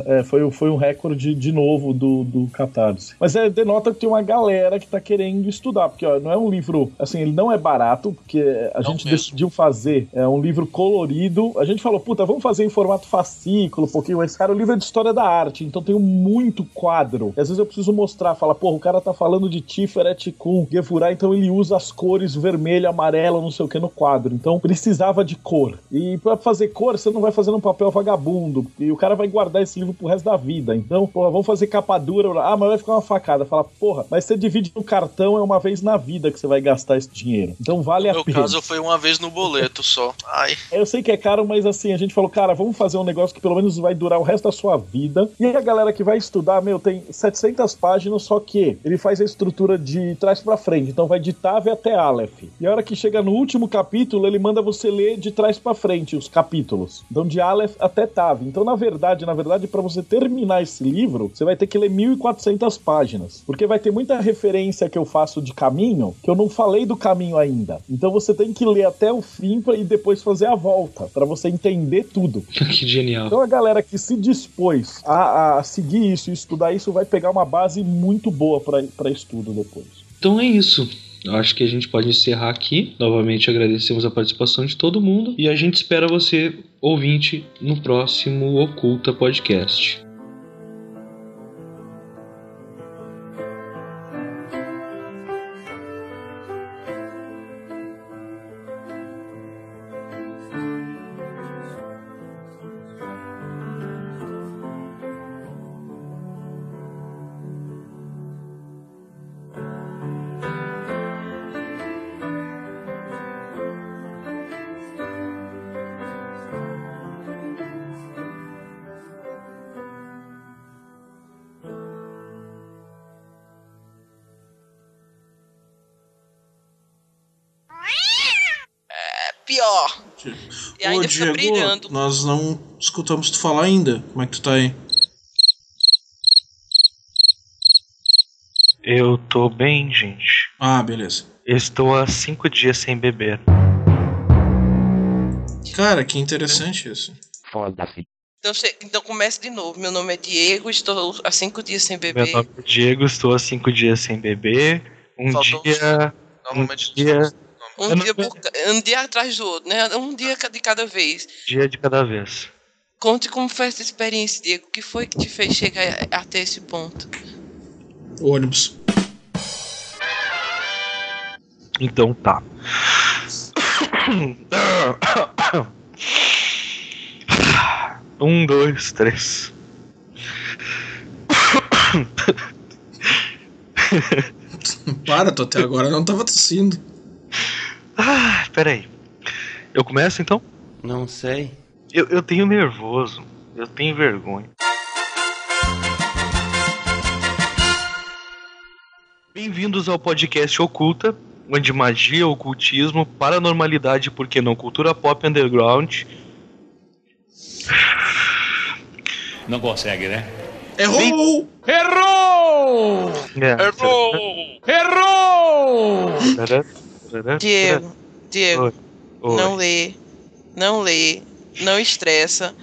é, foi, foi um recorde de novo do, do Catarse. Mas é, denota que tem uma galera que tá querendo estudar, porque ó, não é um livro, assim, ele não é barato, porque a Não gente mesmo. decidiu fazer é um livro colorido. A gente falou, puta, vamos fazer em formato fascículo, um pouquinho, mas, cara, o livro é de história da arte, então tem muito quadro. E às vezes eu preciso mostrar, falar, porra, o cara tá falando de Tiferet com Gefurah, então ele usa as cores vermelho, amarelo, não sei o que no quadro. Então precisava de cor. E pra fazer cor, você não vai fazer num papel vagabundo. E o cara vai guardar esse livro pro resto da vida. Então, porra, vamos fazer capa dura. Ah, mas vai ficar uma facada. Fala, porra, mas você divide no cartão, é uma vez na vida que você vai gastar esse dinheiro. Então vale No a meu pena. caso foi uma vez no boleto só. Ai, Eu sei que é caro, mas assim, a gente falou, cara, vamos fazer um negócio que pelo menos vai durar o resto da sua vida. E aí a galera que vai estudar, meu, tem 700 páginas, só que ele faz a estrutura de trás pra frente. Então vai de Tave até Aleph. E a hora que chega no último capítulo, ele manda você ler de trás pra frente os capítulos. Então de Aleph até Tave. Então, na verdade, na verdade, pra você terminar esse livro, você vai ter que ler 1400 páginas. Porque vai ter muita referência que eu faço de caminho que eu não falei do caminho ainda. Então você tem que ler até o fim e depois fazer a volta, pra você entender tudo. que genial. Então a galera que se dispôs a, a seguir isso e estudar isso vai pegar uma base muito boa pra estudo depois. Então é isso. Eu acho que a gente pode encerrar aqui. Novamente agradecemos a participação de todo mundo e a gente espera você, ouvinte, no próximo Oculta Podcast. Ainda Ô, fica Diego, brilhando. nós não escutamos tu falar ainda. Como é que tu tá aí? Eu tô bem, gente. Ah, beleza. Estou há cinco dias sem beber. Cara, que interessante isso. Foda-se. Então, então comece de novo. Meu nome é Diego, estou há cinco dias sem Meu beber. nome é Diego, estou há cinco dias sem beber. Um Faltou dia. Um dia, Um Eu não- dia, por um dia atrás do outro, né? Um dia de cada vez. dia de cada vez. Conte como foi essa experiência, Diego. O que foi que te fez chegar até esse ponto? O ônibus. Então tá. Um, dois, três. Para, tu até agora não tava tossindo. Ah, peraí. Eu começo então? Não sei. Eu, eu tenho nervoso. Eu tenho vergonha. Bem-vindos ao podcast Oculta, onde magia, ocultismo, paranormalidade, por que não, cultura pop underground. Não consegue, né? Errou! É, Errou! Tará, tará, Diego, Diego, Oi. não lê, não lê, não estressa.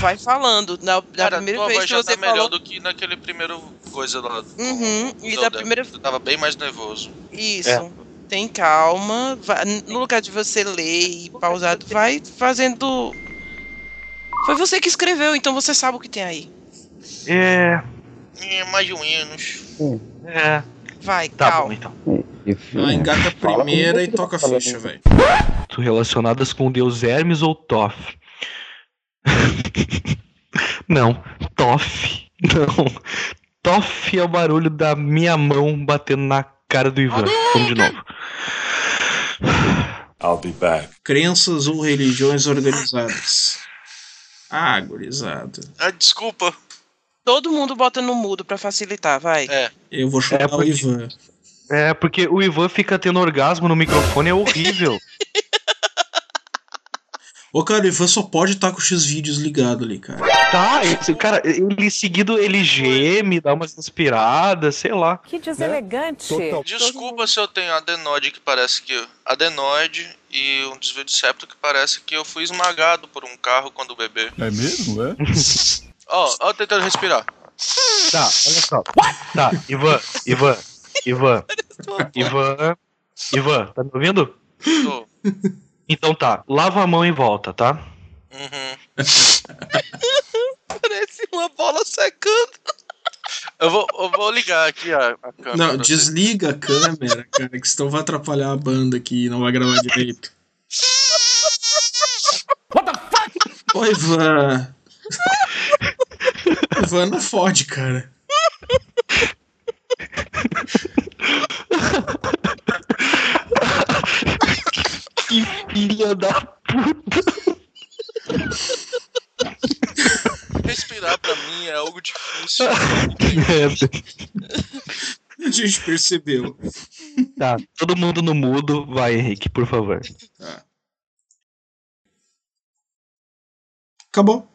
Vai falando. Na, da Cara, primeira vez que você tá melhor falou. do que naquele primeiro coisa lá. Uhum, e da primeira. Eu tava bem mais nervoso. Isso. É. Tem calma. vai- no lugar de você ler e pausado, vai fazendo. Foi você que escreveu, então você sabe o que tem aí. É, É, mais ou menos. é. Vai, Tá calma. bom então. Ah, engata a primeira e toca a ficha, falando. velho. relacionadas com o deus Hermes ou Thoth. Não, Toff. Não. Toff é o barulho da minha mão batendo na cara do Ivan. Vamos de novo. I'll be back. Crenças ou religiões organizadas. Ah, gurizada. Ah, desculpa. Todo mundo bota no mudo pra facilitar, vai. É. Eu vou chutar É o porque- Ivan. É, porque o Ivan fica tendo orgasmo no microfone, é horrível. Ô, cara, o Ivan só pode estar com os X-vídeos ligado ali, cara. Tá, esse, cara, ele seguido ele geme, dá umas inspiradas, sei lá. Que deselegante. Desculpa se eu tenho adenoide que parece que. Adenoide e um desvio de septo que parece que eu fui esmagado por um carro quando bebê. É mesmo, é? Ó, ó, tentando respirar. Tá, olha só. Tá, Ivan, Ivan, Ivan, Ivan, Ivan, tá me ouvindo? Tô. Então tá, lava a mão e volta, tá? Uhum. Parece uma bola secando. Eu vou, eu vou ligar aqui a, a câmera. Não, desliga a câmera, cara, que senão vai atrapalhar a banda aqui e não vai gravar direito. Ô, Ivan. Ivan não fode, cara. Que filha da puta! Respirar pra mim é algo difícil. merda. A gente percebeu. Tá, todo mundo no mudo, vai, Henrique, por favor. Acabou.